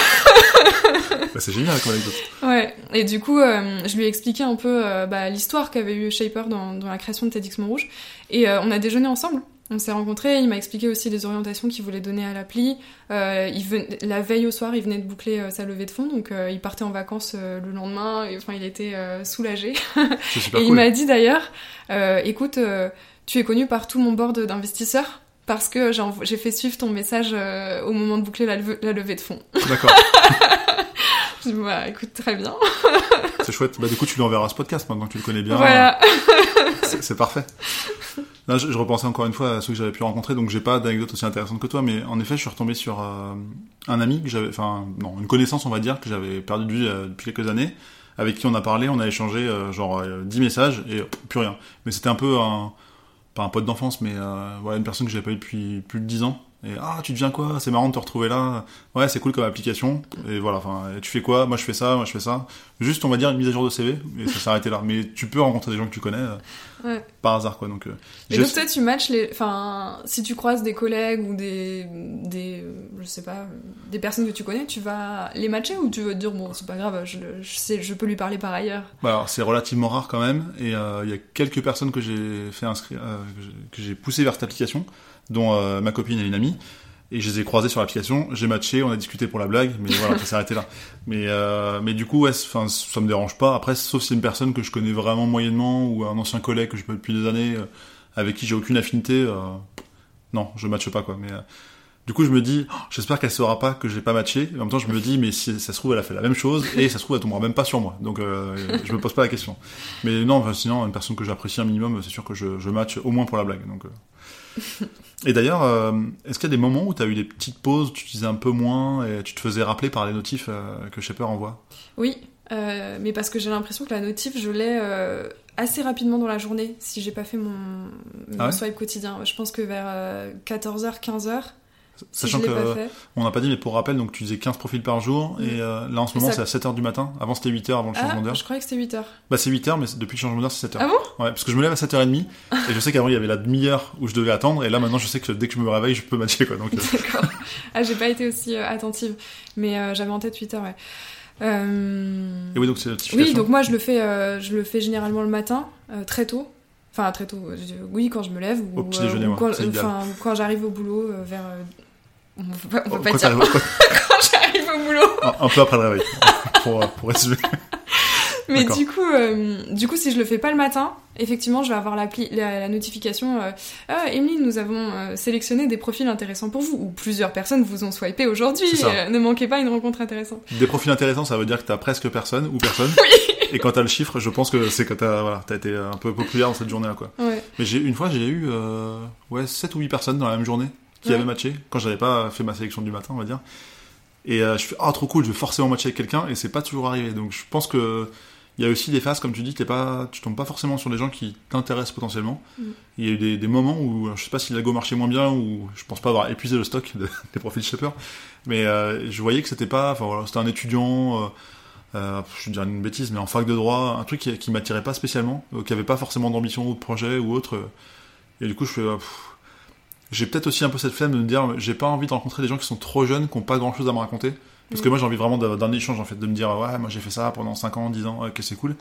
[SPEAKER 2] Bah, c'est génial comme anecdote.
[SPEAKER 1] Ouais, et du coup, euh, je lui ai expliqué un peu euh, bah, l'histoire qu'avait eu Shaper dans, dans la création de TEDx Montrouge. Et euh, on a déjeuné ensemble. On s'est rencontrés, il m'a expliqué aussi les orientations qu'il voulait donner à l'appli. Euh, il ven- La veille au soir, il venait de boucler euh, sa levée de fonds, donc euh, il partait en vacances le lendemain, et, enfin il était soulagé. <laughs>
[SPEAKER 2] Super
[SPEAKER 1] et il
[SPEAKER 2] cool.
[SPEAKER 1] m'a dit d'ailleurs, écoute, tu es connu par tout mon board d'investisseurs, parce que j'ai fait suivre ton message au moment de boucler la, leve- la levée de fonds.
[SPEAKER 2] D'accord, <laughs>
[SPEAKER 1] Je dis, bah écoute, très bien.
[SPEAKER 2] c'est chouette. Bah, du coup, tu lui enverras ce podcast maintenant que tu le connais bien.
[SPEAKER 1] Voilà.
[SPEAKER 2] C'est parfait. <laughs> Là, je, je repensais encore une fois à ceux que j'avais pu rencontrer, donc j'ai pas d'anecdote aussi intéressante que toi, mais en effet, je suis retombé sur euh, un ami que j'avais, enfin, non, une connaissance, on va dire, que j'avais perdu de vue euh, depuis quelques années, avec qui on a parlé, on a échangé euh, genre euh, 10 messages et euh, plus rien. Mais c'était un peu un, pas un pote d'enfance, mais euh, voilà, une personne que j'avais pas eu depuis plus de 10 ans. Et ah, tu deviens quoi? C'est marrant de te retrouver là. Ouais, c'est cool comme application. Et voilà, enfin, tu fais quoi? Moi, je fais ça, moi, je fais ça. Juste, on va dire une mise à jour de CV, et ça arrêté là. Mais tu peux rencontrer des gens que tu connais euh,
[SPEAKER 1] Ouais.
[SPEAKER 2] par hasard, quoi. Donc, euh,
[SPEAKER 1] Et donc toi tu matches les, enfin si tu croises des collègues ou des, des, je sais pas, des personnes que tu connais, tu vas les matcher ou tu vas te dire bon c'est pas grave, je, je sais, je peux lui parler par ailleurs?
[SPEAKER 2] Bah alors, c'est relativement rare quand même, et euh, il y a quelques personnes que j'ai fait inscrire, euh, que j'ai poussé vers cette application, dont euh, ma copine et une amie, et je les ai croisés sur l'application, j'ai matché, on a discuté pour la blague, mais voilà, ça s'est arrêté là. Mais, euh, mais du coup, ouais, enfin, ça me dérange pas. Après, sauf si c'est une personne que je connais vraiment moyennement, ou un ancien collègue que je connais depuis des années, euh, avec qui j'ai aucune affinité, euh, non, je matche pas, quoi. Mais euh, du coup, je me dis, oh, j'espère qu'elle saura pas que j'ai pas matché. Et en même temps, je me dis, mais si ça se trouve, elle a fait la même chose, et ça se trouve, elle tombera même pas sur moi. Donc, euh, je me pose pas la question. Mais non, sinon, une personne que j'apprécie un minimum, c'est sûr que je, je match au moins pour la blague. Donc, euh. Et d'ailleurs, euh, est-ce qu'il y a des moments où tu as eu des petites pauses, tu disais un peu moins, et tu te faisais rappeler par les notifs euh, que Shaper envoie?
[SPEAKER 1] Oui, euh, mais parce que j'ai l'impression que la notif je l'ai euh, assez rapidement dans la journée si j'ai pas fait mon, mon
[SPEAKER 2] Ah ouais?
[SPEAKER 1] swipe quotidien. Je pense que vers 14h, 15h, si
[SPEAKER 2] Sachant
[SPEAKER 1] l'ai
[SPEAKER 2] que on n'a pas dit, mais pour rappel, donc tu faisais 15 profils par jour,
[SPEAKER 1] Mm.
[SPEAKER 2] et euh, là en ce moment
[SPEAKER 1] Ça-
[SPEAKER 2] c'est à 7h du matin. Avant c'était 8h avant le changement
[SPEAKER 1] Ah,
[SPEAKER 2] d'heure.
[SPEAKER 1] je croyais que c'était 8h.
[SPEAKER 2] Bah c'est 8h, mais depuis le changement d'heure c'est 7h.
[SPEAKER 1] Ah bon?
[SPEAKER 2] Ouais, parce que je me lève à 7h30, <laughs> et je sais qu'avant il y avait la demi-heure où je devais attendre, et là maintenant je sais que dès que je me réveille, je peux matcher quoi. Donc, euh,
[SPEAKER 1] D'accord. Ah, j'ai pas été aussi euh, attentive, mais j'avais en tête 8 heures, ouais.
[SPEAKER 2] Et oui, donc c'est.
[SPEAKER 1] Oui, donc moi je le fais, je le fais généralement le matin, très tôt. Enfin très tôt. euh, Oui, quand je me lève ou,
[SPEAKER 2] Au petit déjeuner,
[SPEAKER 1] ou
[SPEAKER 2] ouais,
[SPEAKER 1] quand, enfin, ou quand j'arrive au boulot euh, vers. euh, On peut pas, on peut
[SPEAKER 2] Oh,
[SPEAKER 1] pas dire <laughs> quand j'arrive au boulot.
[SPEAKER 2] un, un peu après le réveil, pour, euh, pour résumer. <laughs>
[SPEAKER 1] Mais du coup, euh, du coup, si je le fais pas le matin, effectivement, je vais avoir l'appli, la, la notification. Euh, ah, Emeline, nous avons euh, sélectionné des profils intéressants pour vous, ou plusieurs personnes vous ont swipé aujourd'hui. Euh, ne manquez pas une rencontre intéressante.
[SPEAKER 2] Des profils intéressants, ça veut dire que t'as presque personne ou personne. <laughs> Et quand t'as le chiffre, je pense que c'est que t'as voilà, t'as été un peu populaire dans cette journée-là, quoi.
[SPEAKER 1] Ouais.
[SPEAKER 2] Mais j'ai une fois, j'ai eu euh, ouais 7 ou 8 personnes dans la même journée qui
[SPEAKER 1] Ouais.
[SPEAKER 2] avaient matché quand j'avais pas fait ma sélection du matin, on va dire. Et euh, je fais ah trop cool, je vais forcément matcher avec quelqu'un et c'est pas toujours arrivé. Donc je pense que il y a aussi des phases, comme tu dis, t'es pas, tu tombes pas forcément sur les gens qui t'intéressent potentiellement.
[SPEAKER 1] Mm.
[SPEAKER 2] Il y a eu des, des moments où je sais pas si l'algo marchait moins bien ou je pense pas avoir épuisé le stock de- <laughs> des profils Shaper, mais euh, je voyais que c'était pas, enfin voilà, c'était un étudiant. euh, euh, je dirais une bêtise, mais en fac de droit, un truc qui, qui m'attirait pas spécialement, euh, qui avait pas forcément d'ambition ou de projet ou autre. euh, et du coup, je fais, euh, j'ai peut-être aussi un peu cette flemme de me dire, j'ai pas envie de rencontrer des gens qui sont trop jeunes, qui ont pas grand chose à me raconter. Parce que
[SPEAKER 1] Mm.
[SPEAKER 2] moi, j'ai envie vraiment d'un échange, en fait, de me dire, ouais, moi j'ai fait ça pendant 5 ans, 10 ans, que c'est cool.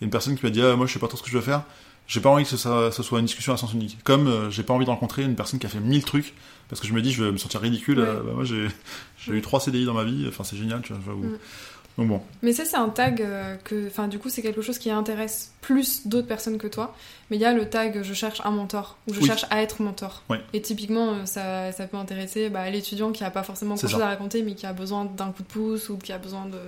[SPEAKER 2] Et une personne qui m'a dit, ah, moi je sais pas trop ce que je veux faire. J'ai pas envie que ce, ça- ce soit une discussion à sens unique. Comme euh, j'ai pas envie de rencontrer une personne qui a fait 1000 trucs, parce que je me dis, je vais me sentir ridicule.
[SPEAKER 1] Ouais.
[SPEAKER 2] euh, bah, moi, j'ai eu 3 CDI dans ma vie, enfin, c'est génial, tu vois.
[SPEAKER 1] Mm.
[SPEAKER 2] Donc bon,
[SPEAKER 1] Mais ça, c'est un tag euh, que, enfin, du coup, c'est quelque chose qui intéresse plus d'autres personnes que toi. Mais il y a le tag je cherche un mentor ou je
[SPEAKER 2] Oui.
[SPEAKER 1] cherche à être mentor. Et typiquement, euh, ça, ça peut intéresser bah, l'étudiant qui a pas forcément grand chose à raconter, mais qui a besoin d'un coup de pouce ou qui a besoin de,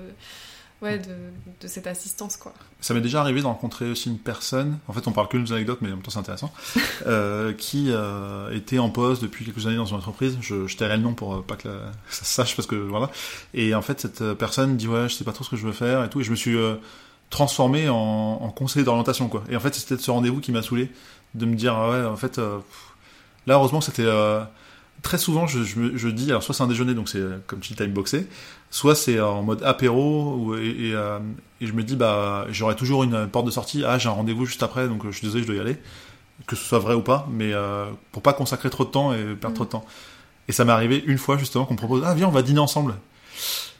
[SPEAKER 1] ouais, de, de cette assistance, quoi.
[SPEAKER 2] Ça m'est déjà arrivé de rencontrer aussi une personne, en fait on parle que de nos anecdotes mais en même temps c'est intéressant, <laughs> euh, qui euh, était en poste depuis quelques années dans une entreprise, je, je tairai le nom pour euh, pas que la- <laughs> ça se sache parce que voilà, et en fait cette euh, personne dit ouais je sais pas trop ce que je veux faire et tout, et je me suis euh, transformé en, en conseiller d'orientation quoi, et en fait c'était de ce rendez-vous qui m'a saoulé, de me dire ah ouais en fait, euh, là heureusement c'était... euh, Très souvent, je, je, dis, alors soit c'est un déjeuner, donc c'est euh, comme tu dis time boxé, soit c'est en mode apéro, ou, et, et, euh, et je me dis, bah, j'aurai toujours une porte de sortie. Ah, j'ai un rendez-vous juste après, donc euh, je suis désolé, je dois y aller. Que ce soit vrai ou pas, mais euh, pour pas consacrer trop de temps et perdre
[SPEAKER 1] Mm.
[SPEAKER 2] trop de temps. Et ça m'est arrivé une fois, justement, qu'on me propose, ah, viens, on va dîner ensemble.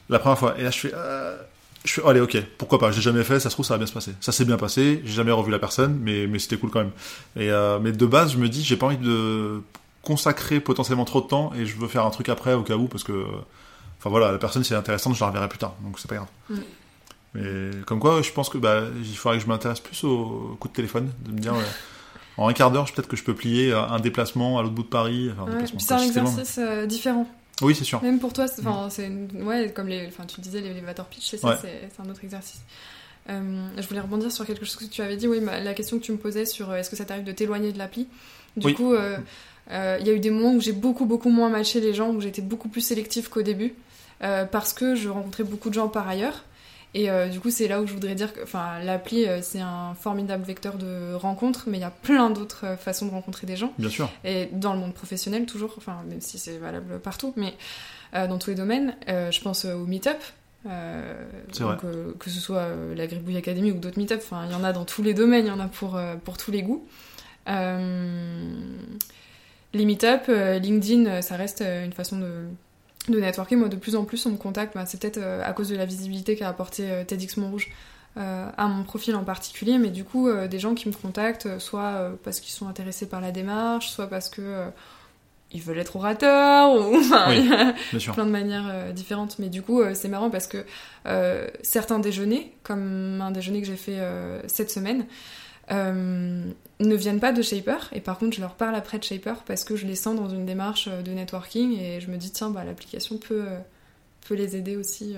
[SPEAKER 2] La première fois. Et là, je fais, euh, je fais, allez, ok, pourquoi pas, j'ai jamais fait, ça se trouve, ça va bien se passer. Ça s'est bien passé, j'ai jamais revu la personne, mais, mais c'était cool quand même. Et, mais de base, je me dis, j'ai pas envie de consacrer potentiellement trop de temps et je veux faire un truc après au cas où parce que enfin voilà la personne si elle est intéressante je la reverrai plus tard donc c'est pas grave
[SPEAKER 1] Mm.
[SPEAKER 2] mais comme quoi je pense que bah il faudrait que je m'intéresse plus au coup de téléphone de me dire ouais, en un quart d'heure peut-être que je peux plier euh, un déplacement à l'autre bout de Paris enfin,
[SPEAKER 1] Ouais, c'est un exercice euh, différent.
[SPEAKER 2] oui c'est sûr
[SPEAKER 1] Même pour toi, c'est, c'est une- ouais, comme les, enfin, tu disais l'élévateur pitch, c'est ça,
[SPEAKER 2] Ouais.
[SPEAKER 1] c'est, un autre exercice. Euh, je voulais rebondir sur quelque chose que tu avais dit, oui, la question que tu me posais sur euh, est-ce que ça t'arrive de t'éloigner de l'appli? Du
[SPEAKER 2] Oui.
[SPEAKER 1] coup, euh, euh, il y a eu des moments où j'ai beaucoup, beaucoup moins matché les gens, où j'étais beaucoup plus sélective qu'au début, euh, parce que je rencontrais beaucoup de gens par ailleurs. Et euh, du coup, c'est là où je voudrais dire que l'appli, euh, c'est un formidable vecteur de rencontre, mais il y a plein d'autres euh, façons de rencontrer des gens
[SPEAKER 2] bien sûr
[SPEAKER 1] et dans le monde professionnel toujours, enfin même si c'est valable partout, mais euh, dans tous les domaines, euh, je pense euh, au meet-up. euh, donc, euh, que ce soit euh, la Gribouille Academy ou d'autres meet-up, il y en a dans tous les domaines, il y en a pour, euh, pour tous les goûts. Les meet-up, euh, LinkedIn, euh, ça reste euh, une façon de, de networker. Moi, de plus en plus, on me contacte. Bah, c'est peut-être à cause de la visibilité qu'a apporté TEDx Montrouge à mon profil en particulier, mais du coup, des gens qui me contactent, soit parce qu'ils sont intéressés par la démarche, soit parce que ils veulent être orateurs, ou <laughs> enfin,
[SPEAKER 2] Oui.
[SPEAKER 1] il y a
[SPEAKER 2] bien sûr
[SPEAKER 1] plein de manières euh, différentes. Mais du coup, euh, c'est marrant parce que euh, certains déjeuners, comme un déjeuner que j'ai fait cette semaine, euh, ne viennent pas de Shaper, et par contre, je leur parle après de Shaper parce que je les sens dans une démarche euh, de networking, et je me dis, tiens, bah, l'application peut, euh, peut les aider aussi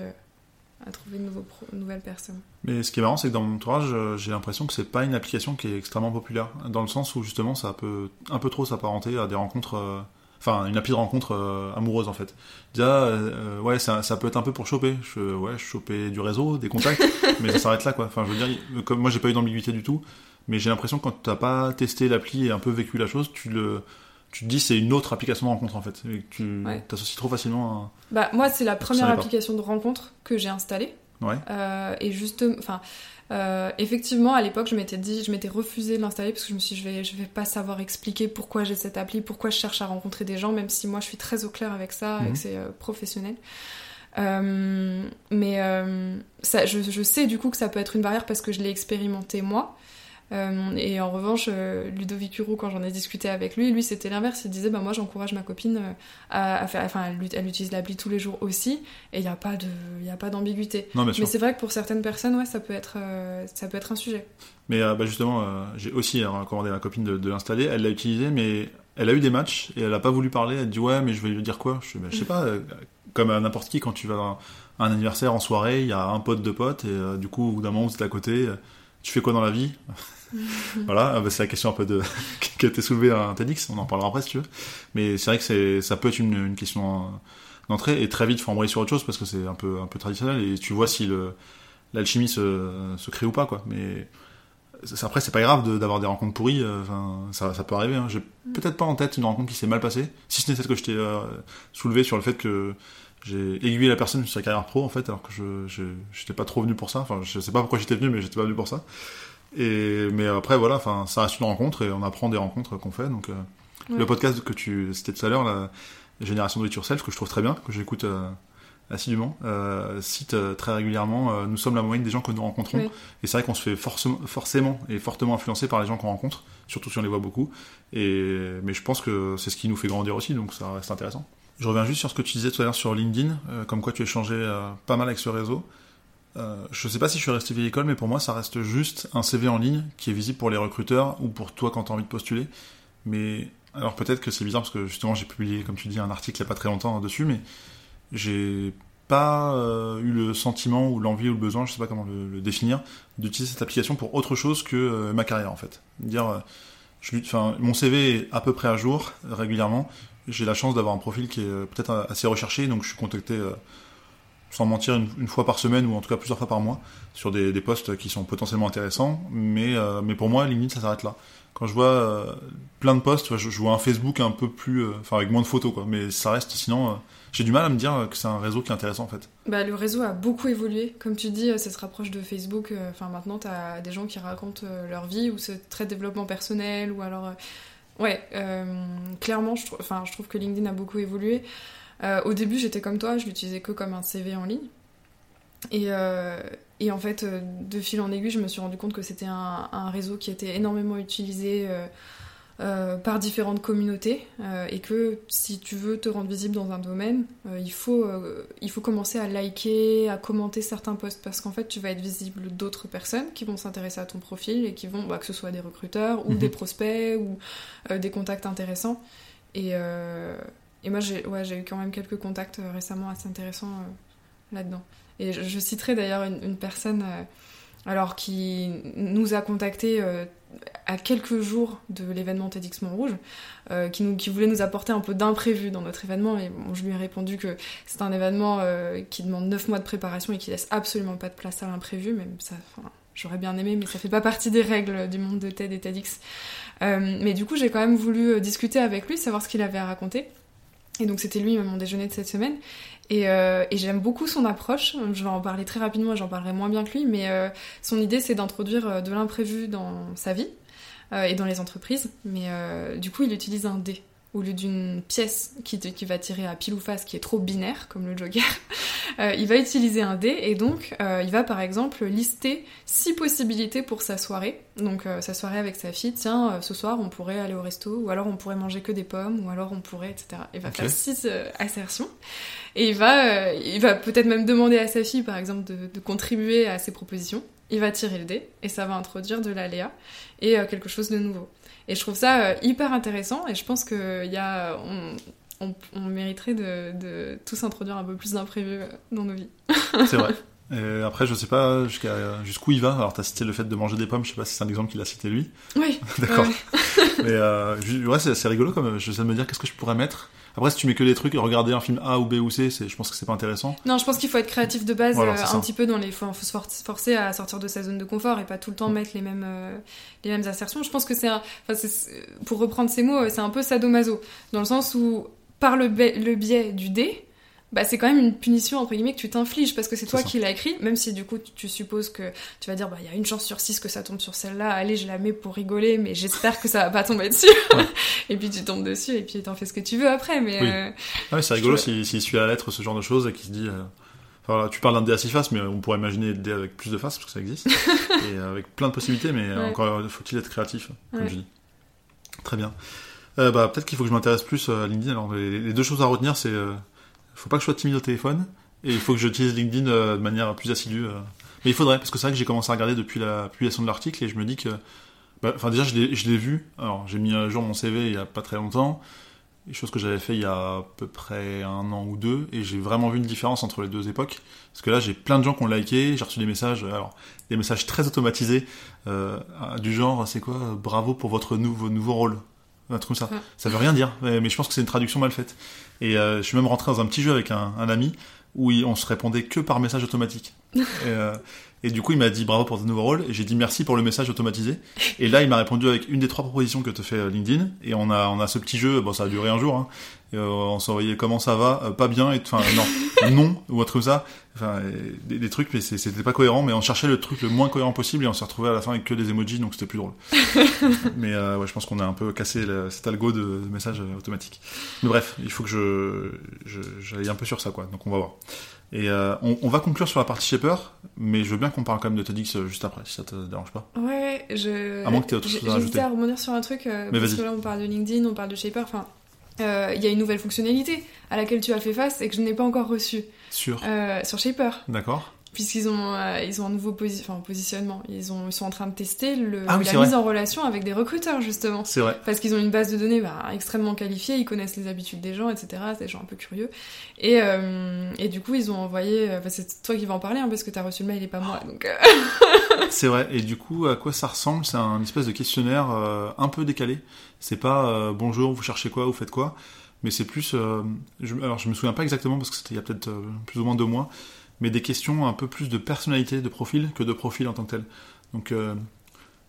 [SPEAKER 1] à trouver de nouveaux pro- nouvelles personnes.
[SPEAKER 2] mais ce qui est marrant c'est que dans mon entourage j'ai l'impression que c'est pas une application qui est extrêmement populaire dans le sens où justement ça peut un peu trop s'apparenter à des rencontres euh, enfin une appli de rencontre euh, amoureuse en fait. Déjà, euh, ouais, ça, ça peut être un peu pour choper. Je, ouais, choper du réseau, des contacts, <laughs> mais ça s'arrête là quoi. Enfin, je veux dire, comme moi j'ai pas eu d'ambiguïté du tout. Mais j'ai l'impression que quand t'as pas testé l'appli et un peu vécu la chose, tu le, tu te dis c'est une autre application de rencontre en fait. Et tu
[SPEAKER 1] Ouais.
[SPEAKER 2] t'associes trop facilement à...
[SPEAKER 1] Bah, moi, c'est la première application de rencontre que j'ai installée.
[SPEAKER 2] Ouais.
[SPEAKER 1] Euh, et juste, enfin, euh, effectivement, à l'époque, je m'étais dit, je m'étais refusé de l'installer parce que je me suis dit, je vais, je vais pas savoir expliquer pourquoi j'ai cette appli, pourquoi je cherche à rencontrer des gens, même si moi je suis très au clair avec ça et
[SPEAKER 2] Mhm.
[SPEAKER 1] que c'est euh, professionnel. Euh, mais euh, ça, je, je sais du coup que ça peut être une barrière parce que je l'ai expérimenté moi. Euh, et en revanche, euh, Ludovic Huro, quand j'en ai discuté avec lui, lui c'était l'inverse. Il disait bah moi j'encourage ma copine euh, à, à faire, enfin elle, elle utilise l'appli tous les jours aussi, et il n'y a pas de, pas d'ambiguïté. Mais c'est vrai que pour certaines personnes, ouais, ça peut être, ça peut être un sujet.
[SPEAKER 2] Mais bah, justement, j'ai aussi euh, recommandé à ma copine de, de l'installer. Elle l'a utilisé, mais elle a eu des matchs et elle a pas voulu parler. Elle dit ouais, mais je vais lui dire quoi? Je, bah, je sais pas. euh, comme à n'importe qui, quand tu vas à un, un anniversaire en soirée, il y a un pote, deux potes, et euh, du coup, au bout d'un moment, vous êtes à côté. euh, tu fais quoi dans la vie? <laughs> Voilà, euh, bah, c'est la question un peu de <laughs> qui a été soulevée à un TEDx. On en parlera après si tu veux. Mais c'est vrai que ça peut être une, une question d'entrée et très vite, faut embrayer sur autre chose parce que c'est un peu, un peu traditionnel et tu vois si l'alchimie se, se crée ou pas quoi. Mais après, c'est pas grave d'avoir des rencontres pourries. euh, Enfin, ça, ça peut arriver. Hein. J'ai peut-être pas en tête une rencontre qui s'est mal passée, si ce n'est celle que je t'ai euh, sur le fait que j'ai aiguillé la personne sur sa carrière pro en fait, alors que je- j'étais pas trop venu pour ça. Enfin, je sais pas pourquoi j'étais venu, mais j'étais pas venu pour ça. Et mais après voilà, enfin, ça reste une rencontre et on apprend des rencontres qu'on fait. Donc euh,
[SPEAKER 1] Ouais.
[SPEAKER 2] le podcast que tu citais tout à l'heure, la génération de it yourself, que je trouve très bien, que j'écoute euh, assidûment, euh, cite euh, très régulièrement. euh, nous sommes la moyenne des gens que nous rencontrons.
[SPEAKER 1] Oui.
[SPEAKER 2] Et c'est vrai qu'on se fait forcément, forcément et fortement influencer par les gens qu'on rencontre, surtout si on les voit beaucoup. Et, mais je pense que c'est ce qui nous fait grandir aussi, donc ça reste intéressant. Je reviens juste sur ce que tu disais tout à l'heure sur LinkedIn, euh, comme quoi tu échangeais euh, pas mal avec ce réseau. Euh, je sais pas si je suis resté vieille école, mais pour moi, ça reste juste un CV en ligne qui est visible pour les recruteurs ou pour toi quand tu as envie de postuler. Mais alors peut-être que c'est bizarre parce que justement j'ai publié, comme tu dis, un article il y a pas très longtemps dessus, mais j'ai pas euh, eu le sentiment ou l'envie ou le besoin, je sais pas comment le, le définir, d'utiliser cette application pour autre chose que euh, ma carrière en fait. Dire, euh, je, mon CV est à peu près à jour régulièrement. J'ai la chance d'avoir un profil qui est peut-être assez recherché, donc je suis contacté sans mentir une, fois par semaine ou en tout cas plusieurs fois par mois sur des, des postes qui sont potentiellement intéressants. Mais, euh, mais pour moi, limite, ça s'arrête là. Quand je vois euh, plein de posts, tu je, vois un Facebook un peu plus, euh, enfin avec moins de photos quoi. Mais ça reste sinon, j'ai du mal à me dire que c'est un réseau qui est intéressant en fait.
[SPEAKER 1] Bah, le réseau a beaucoup évolué. Comme tu dis, ça se rapproche de Facebook. Enfin, maintenant, t'as des gens qui racontent leur vie ou c'est très développement personnel ou alors. Ouais, clairement, je, je trouve que LinkedIn a beaucoup évolué. Euh, au début, j'étais comme toi, je l'utilisais que comme un CV en ligne. Et, euh, et en fait, euh, de fil en aiguille, je me suis rendu compte que c'était un, un réseau qui était énormément utilisé euh, par différentes communautés euh, et que si tu veux te rendre visible dans un domaine, euh, il, faut, il faut commencer à liker, à commenter certains posts parce qu'en fait, tu vas être visible d'autres personnes qui vont s'intéresser à ton profil et qui vont, bah, que ce soit des recruteurs ou
[SPEAKER 2] Mhm.
[SPEAKER 1] des prospects ou des contacts intéressants. Et, et moi, j'ai eu quand même quelques contacts euh, récemment assez intéressants euh, là-dedans. Et je, citerai d'ailleurs une, personne euh, alors qui nous a contactés à quelques jours de l'événement TEDx Montrouge, euh, qui, voulait nous apporter un peu d'imprévu dans notre événement. Et je lui ai répondu que c'est un événement qui demande 9 mois de préparation et qui laisse absolument pas de place à l'imprévu, même ça, j'aurais bien aimé, mais ça fait pas partie des règles du monde de TED et TEDx. Mais du coup, j'ai quand même voulu discuter avec lui, savoir ce qu'il avait à raconter. Et donc c'était lui mon déjeuner de cette semaine. Et, euh, et j'aime beaucoup son approche. Je vais en parler très rapidement, j'en parlerai moins bien que lui, mais euh, son idée c'est d'introduire euh, de l'imprévu dans sa vie et dans les entreprises. Mais du coup, il utilise un dé au lieu d'une pièce qui, va tirer à pile ou face, qui est trop binaire, comme le Joker. <laughs> Euh, il va utiliser un dé et donc euh, il va par exemple lister six possibilités pour sa soirée. Donc euh, sa soirée avec sa fille, tiens, ce soir on pourrait aller au resto, ou alors on pourrait manger que des pommes, ou alors on pourrait, etc. Il va faire six assertions. Et il va, il va peut-être même demander à sa fille, par exemple, de, de contribuer à ses propositions. Il va tirer le dé et ça va introduire de l'aléa et quelque chose de nouveau. Et je trouve ça euh, hyper intéressant et je pense que y a, on, on- on mériterait de, de tous introduire un peu plus d'imprévus euh, dans nos vies. <laughs>
[SPEAKER 2] C'est vrai. Et après, je sais pas jusqu'à jusqu'où il va. Alors, t'as cité le fait de manger des pommes. Je sais pas si c'est un exemple qu'il a cité lui.
[SPEAKER 1] Oui. <laughs>
[SPEAKER 2] D'accord.
[SPEAKER 1] Ouais.
[SPEAKER 2] Mais euh, ouais, c'est c'est rigolo comme. Je sais de me dire qu'est-ce que je pourrais mettre? Après, si tu mets que des trucs, regarder un film A ou B ou C, je pense que c'est pas intéressant.
[SPEAKER 1] Non, je pense qu'il faut être créatif de base,
[SPEAKER 2] Voilà,
[SPEAKER 1] euh, un
[SPEAKER 2] ça.
[SPEAKER 1] petit peu dans les. Faut, faut se for- forcer à sortir de sa zone de confort et pas tout le temps mettre les mêmes, euh, les mêmes assertions. Je pense que c'est un. Enfin, c'est- pour reprendre ces mots, euh, c'est un peu sadomaso. Dans le sens où, par le, le biais du dé, bah, c'est quand même une punition, entre guillemets, que tu t'infliges parce que c'est toi
[SPEAKER 2] ça.
[SPEAKER 1] qui l'as écrit, même si du coup tu, tu supposes que tu vas dire, bah, il y a une chance sur six que ça tombe sur celle-là, allez, je la mets pour rigoler, mais j'espère que ça va pas tomber dessus.
[SPEAKER 2] Ouais. <laughs>
[SPEAKER 1] et puis tu tombes dessus et puis t'en fais ce que tu veux après, mais.
[SPEAKER 2] Oui.
[SPEAKER 1] euh,
[SPEAKER 2] Ah ouais, c'est rigolo s'il s'il suit à la lettre ce genre de choses et qu'il se dit. euh, Enfin, voilà, tu parles d'un dé à six faces, mais on pourrait imaginer le dé avec plus de faces parce que ça existe <laughs> et avec plein de possibilités. Mais euh,
[SPEAKER 1] Ouais.
[SPEAKER 2] encore faut-il être créatif, comme
[SPEAKER 1] Ouais.
[SPEAKER 2] je dis. Très bien. Euh, bah peut-être qu'il faut que je m'intéresse plus à LinkedIn. Alors les, les deux choses à retenir, c'est faut pas que je sois timide au téléphone et il faut que j'utilise LinkedIn euh, de manière plus assidue. euh. Mais il faudrait parce que c'est vrai que j'ai commencé à regarder depuis la publication de l'article et je me dis que, bah, enfin déjà je l'ai vu. Alors j'ai mis à jour mon CV il y a pas très longtemps. Des choses que j'avais fait il y a à peu près un an ou deux, et j'ai vraiment vu une différence entre les deux époques. Parce que là, j'ai plein de gens qui ont liké, j'ai reçu des messages, alors des messages très automatisés, euh, du genre, c'est quoi, euh, bravo pour votre nouveau, nouveau rôle. Un truc comme ça. Ça veut rien dire, mais mais je pense que c'est une traduction mal faite. Et euh, je suis même rentré dans un petit jeu avec un, un ami où on se répondait que par message automatique. <laughs> et, euh, et du coup, il m'a dit bravo pour ton nouveau rôle, et j'ai dit merci pour le message automatisé. Et là, il m'a répondu avec une des trois propositions que te fait euh, LinkedIn, et on a, on a ce petit jeu, bon, ça a duré un jour, hein, et, euh, on s'envoyait comment ça va, Euh, pas bien, et enfin, non, <laughs> non, ou un truc comme ça, enfin, des, des trucs, mais c'était pas cohérent, mais on cherchait le truc le moins cohérent possible, et on s'est retrouvé à la fin avec que des emojis, donc c'était plus drôle. <laughs> mais euh, ouais, je pense qu'on a un peu cassé cet algo de, de messages euh, automatiques. Mais bref, il faut que je, je j'aille un peu sur ça, quoi, donc on va voir. Et euh, on, on va conclure sur la partie Shaper, mais je veux bien qu'on parle quand même de TEDx euh, juste après, si ça te dérange pas.
[SPEAKER 1] Ouais, je.
[SPEAKER 2] À moins que t'aies autre chose à rajouter.
[SPEAKER 1] à rebondir sur un truc, euh,
[SPEAKER 2] Mais
[SPEAKER 1] parce que là on parle de LinkedIn, on parle de Shaper, enfin. euh, Il y a une nouvelle fonctionnalité à laquelle tu as fait face et que je n'ai pas encore reçue
[SPEAKER 2] Sur.
[SPEAKER 1] sur Shaper,
[SPEAKER 2] D'accord.
[SPEAKER 1] Puisqu'ils ont, euh, ils ont un nouveau posi- enfin, positionnement. Ils, ont, ils sont en train de tester le,
[SPEAKER 2] Ah oui,
[SPEAKER 1] la mise
[SPEAKER 2] vrai.
[SPEAKER 1] en relation avec des recruteurs, justement.
[SPEAKER 2] C'est vrai.
[SPEAKER 1] Parce qu'ils ont une base de données bah, extrêmement qualifiée, ils connaissent les habitudes des gens, etc. C'est des gens un peu curieux. Et, euh, et du coup, ils ont envoyé. euh, bah, c'est toi qui vas en parler, hein, parce que t'as reçu le mail et pas moi. Donc, euh,
[SPEAKER 2] C'est vrai. Et du coup, à quoi ça ressemble? C'est un espèce de questionnaire euh, un peu décalé. C'est pas euh, bonjour, vous cherchez quoi, vous faites quoi, mais c'est plus. euh, je, alors, je me souviens pas exactement parce que c'était il y a peut-être plus ou moins deux mois, mais des questions un peu plus de personnalité, de profil que de profil en tant que tel. Donc, euh,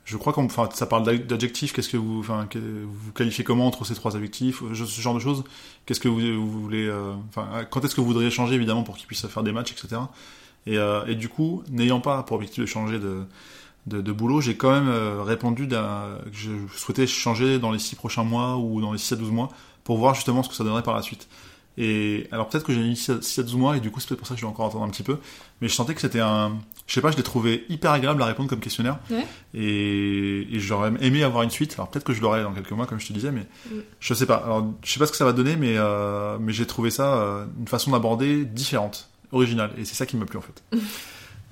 [SPEAKER 2] je crois qu'on, ça parle d'ad- d'adjectifs. Qu'est-ce que vous, enfin, que vous qualifiez comment entre ces trois adjectifs, ce ce genre de choses. Qu'est-ce que vous, voulez, euh, quand est-ce que vous voudriez changer évidemment pour qu'ils puissent faire des matchs, etc. Et, euh, du coup, n'ayant pas pour objectif de changer de, de, boulot, j'ai quand même euh, répondu que je souhaitais changer dans les 6 prochains mois ou dans les 6 à 12 mois pour voir justement ce que ça donnerait par la suite. Et alors peut-être que j'ai mis 6 à 12 mois et du coup c'est peut-être pour ça que je dois encore attendre un petit peu, mais je sentais que c'était un... Je sais pas, je l'ai trouvé hyper agréable à répondre comme questionnaire
[SPEAKER 1] Ouais.
[SPEAKER 2] et, et j'aurais aimé avoir une suite. Alors peut-être que je l'aurai dans quelques mois comme je te disais, mais
[SPEAKER 1] Mm.
[SPEAKER 2] je sais pas. Alors je sais pas ce que ça va donner, mais, euh, mais j'ai trouvé ça euh, une façon d'aborder différente, originale et c'est ça qui m'a plu en fait.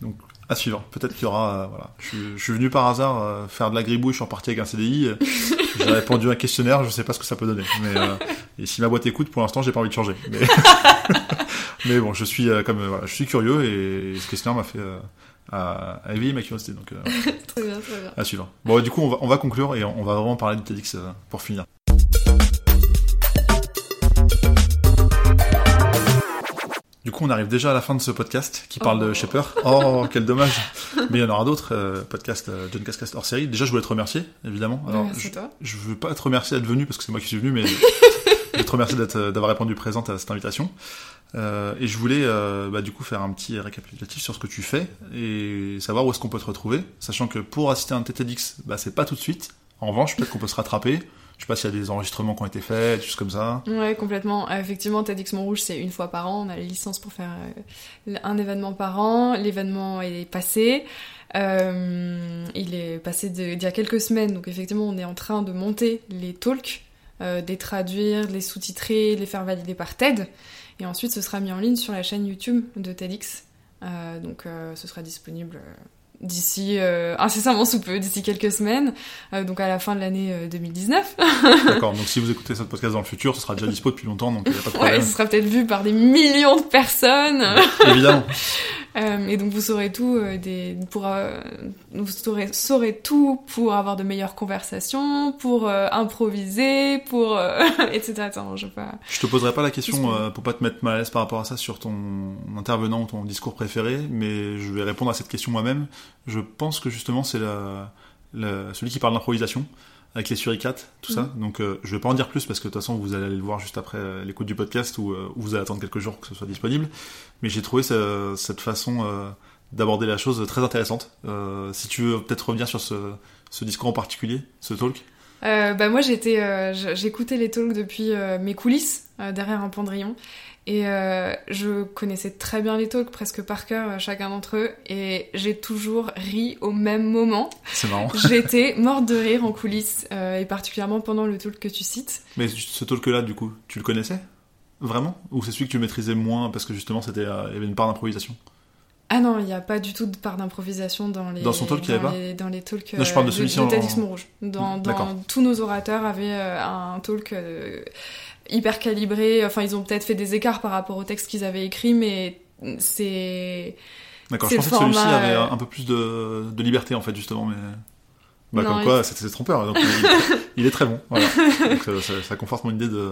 [SPEAKER 2] Donc <laughs> à suivre. Peut-être qu'il y aura. euh, voilà. Je, suis- je suis venu par hasard euh, faire de la gribouille, je suis reparti avec un CDI. euh, <laughs> j'ai répondu à un questionnaire, je sais pas ce que ça peut donner. Mais, euh, et si ma boîte écoute, pour l'instant, j'ai pas envie de changer. Mais, <laughs> mais bon, je suis euh, comme euh, voilà, je suis curieux et ce questionnaire m'a fait euh, à, à éveiller ma curiosité. Donc euh, <laughs>
[SPEAKER 1] très bien, très bien.
[SPEAKER 2] à suivre. Bon, du coup, on va, on va conclure et on, on va vraiment parler du TEDx pour finir. Du coup, on arrive déjà à la fin de ce podcast qui parle de
[SPEAKER 1] Oh.
[SPEAKER 2] Shaper. Oh, <laughs> quel dommage. Mais il y en aura d'autres euh, podcasts euh, John Cascast hors série. Déjà, je voulais te remercier, évidemment. Alors, je,
[SPEAKER 1] toi.
[SPEAKER 2] je veux pas te remercier d'être venu parce que c'est moi qui suis venu, mais <laughs> je veux te remercier d'être, euh, d'avoir répondu présente à cette invitation. Euh, et je voulais euh, bah, du coup faire un petit récapitulatif sur ce que tu fais et savoir où est-ce qu'on peut te retrouver, sachant que pour assister à un TEDx, bah, c'est pas tout de suite. En revanche, peut-être qu'on peut se rattraper. Je sais pas s'il y a des enregistrements qui ont été faits, des choses comme ça.
[SPEAKER 1] Ouais, complètement. Euh, effectivement, TEDx Montrouge, c'est une fois par an. On a les licences pour faire euh, un événement par an. L'événement est passé. Euh, il est passé d'il y a quelques semaines. Donc, effectivement, on est en train de monter les talks, de les traduire, les sous-titrer, les faire valider par TED. Et ensuite, ce sera mis en ligne sur la chaîne YouTube de TEDx. Donc, ce sera disponible d'ici euh, incessamment sous peu, d'ici quelques semaines. Euh, donc, à la fin de l'année euh, 2019. <laughs>
[SPEAKER 2] D'accord. Donc si vous écoutez ce podcast dans le futur, ce sera déjà dispo depuis longtemps, donc il n'y a pas de
[SPEAKER 1] Ouais,
[SPEAKER 2] problème.
[SPEAKER 1] ce sera peut-être vu par des millions de personnes.
[SPEAKER 2] Évidemment. <laughs>
[SPEAKER 1] Euh, et donc vous saurez tout euh, des pour euh, vous saurez, saurez tout pour avoir de meilleures conversations, pour euh, improviser, pour euh, <laughs> etc. Attends, je pas.
[SPEAKER 2] Je te poserai pas la question euh, pour pas te mettre mal à l'aise par rapport à ça sur ton intervenant ou ton discours préféré, mais je vais répondre à cette question moi-même. Je pense que justement c'est la, la- celui qui parle d'improvisation avec les suricates, tout ça. Donc euh, je vais pas en dire plus parce que de toute façon vous allez aller le voir juste après euh, l'écoute du podcast ou euh, ou vous allez attendre quelques jours que ce soit disponible. Mais j'ai trouvé ce- cette façon euh, d'aborder la chose très intéressante. Si tu veux peut-être revenir sur ce, ce discours en particulier, ce talk.
[SPEAKER 1] Bah moi j'étais, j'écoutais les talks depuis mes coulisses derrière un pendrillon et euh, je connaissais très bien les talks presque par cœur euh, chacun d'entre eux et j'ai toujours ri au même moment.
[SPEAKER 2] C'est marrant. <laughs>
[SPEAKER 1] J'étais morte de rire en coulisses euh, et particulièrement pendant le talk que tu cites.
[SPEAKER 2] Mais ce talk-là, du coup, tu le connaissais Vraiment? Ou c'est celui que tu maîtrisais moins parce que justement c'était euh, il y avait une part d'improvisation?
[SPEAKER 1] Ah non, il n'y a pas du tout de part d'improvisation dans les
[SPEAKER 2] Dans son talk, il y avait
[SPEAKER 1] dans
[SPEAKER 2] pas
[SPEAKER 1] dans les talks
[SPEAKER 2] Non, je parle de celui-ci
[SPEAKER 1] de
[SPEAKER 2] en-
[SPEAKER 1] Montrouge. Dans,
[SPEAKER 2] D'accord.
[SPEAKER 1] dans tous nos orateurs avaient un talk hyper calibré. Enfin, ils ont peut-être fait des écarts par rapport au texte qu'ils avaient écrit, mais c'est
[SPEAKER 2] D'accord, je pensais que celui-ci avait
[SPEAKER 1] euh,
[SPEAKER 2] un peu plus de, de liberté en fait, justement, mais. Bah,
[SPEAKER 1] Non,
[SPEAKER 2] comme
[SPEAKER 1] il-
[SPEAKER 2] quoi, c'était trompeur. Donc, il, il est très bon. Voilà. <laughs> Donc, ça, ça conforte mon idée de,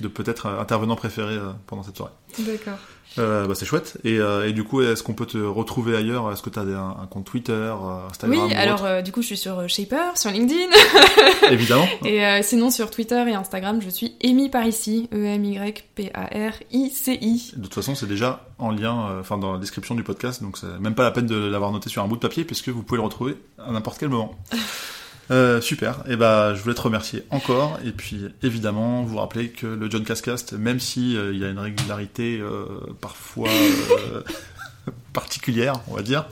[SPEAKER 2] de peut-être intervenant préféré euh, pendant cette soirée.
[SPEAKER 1] d'accord.
[SPEAKER 2] Euh, bah, c'est chouette. Et, euh, et du coup, est-ce qu'on peut te retrouver ailleurs? Est-ce que tu as un, un compte Twitter, euh, Instagram
[SPEAKER 1] Oui,
[SPEAKER 2] ou
[SPEAKER 1] alors euh, du coup, je suis sur euh, Shaper, sur LinkedIn, <laughs>
[SPEAKER 2] Évidemment. <laughs>
[SPEAKER 1] et euh, sinon sur Twitter et Instagram, je suis Amy Parici, E M Y P A R I C I.
[SPEAKER 2] De toute façon, c'est déjà en lien, enfin dans la description du podcast, donc c'est même pas la peine de l'avoir noté sur un bout de papier puisque vous pouvez le retrouver à n'importe quel moment. <laughs> Euh, super. Et ben, je voulais te remercier encore et puis évidemment vous rappeler que le John Cascast, même si euh, il y a une régularité euh, parfois euh, <laughs> particulière, on va dire,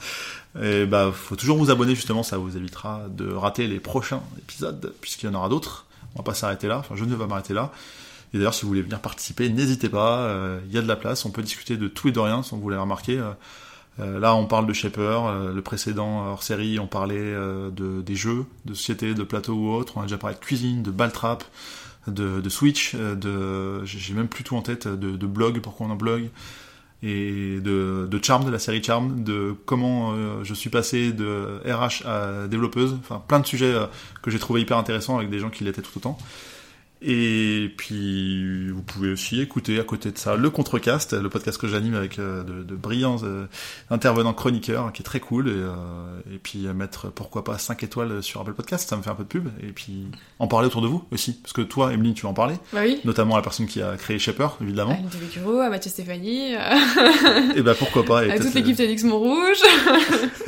[SPEAKER 2] et bah faut toujours vous abonner justement, ça vous évitera de rater les prochains épisodes puisqu'il y en aura d'autres. On va pas s'arrêter là. Enfin, je ne vais pas m'arrêter là. Et d'ailleurs, si vous voulez venir participer, n'hésitez pas. Il y a de la place. On peut discuter de tout et de rien, si vous l'avez remarqué. Euh, là, on parle de Shaper. euh, le précédent hors série, on parlait euh, de, des jeux, de société, de plateau ou autre. On a déjà parlé de cuisine, de Baltrap, de, de Switch, de j'ai même plus tout en tête, de, de blog, pourquoi on en blog, et de, de Charm, de la série Charm, de comment je suis passé de RH à développeuse. Enfin, plein de sujets que j'ai trouvé hyper intéressants avec des gens qui l'étaient tout autant. Et puis, vous pouvez aussi écouter à côté de ça le Contrecast, le podcast que j'anime avec euh, de, de brillants euh, intervenants chroniqueurs, qui est très cool. Et, euh, et puis euh, mettre, pourquoi pas, 5 étoiles sur Apple Podcast, ça me fait un peu de pub. Et puis en parler autour de vous aussi. Parce que toi, Emeline, tu vas en parler.
[SPEAKER 1] Bah oui.
[SPEAKER 2] Notamment à la personne qui a créé Shaper,
[SPEAKER 1] À
[SPEAKER 2] évidemment.
[SPEAKER 1] Ludovic Curo, à Mathieu Stéphanie, euh, <laughs>
[SPEAKER 2] et bah pourquoi pas. Et
[SPEAKER 1] à toute l'équipe TEDx Montrouge.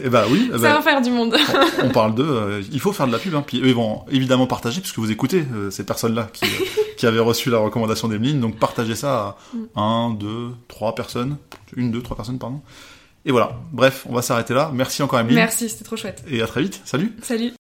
[SPEAKER 2] Et bah oui. eh <laughs>
[SPEAKER 1] Ça
[SPEAKER 2] ben,
[SPEAKER 1] va faire du monde.
[SPEAKER 2] on parle d'eux, euh, il faut faire de la pub, hein. puis eux ils vont évidemment partager, puisque vous écoutez euh, ces personnes-là qui, euh, qui avaient reçu la recommandation d'Emeline, donc partagez ça à un, deux, trois personnes, une, deux, trois personnes, pardon. Et voilà, bref, on va s'arrêter là. Merci encore Emeline,
[SPEAKER 1] Merci, c'était trop chouette.
[SPEAKER 2] et à très vite, salut
[SPEAKER 1] Salut.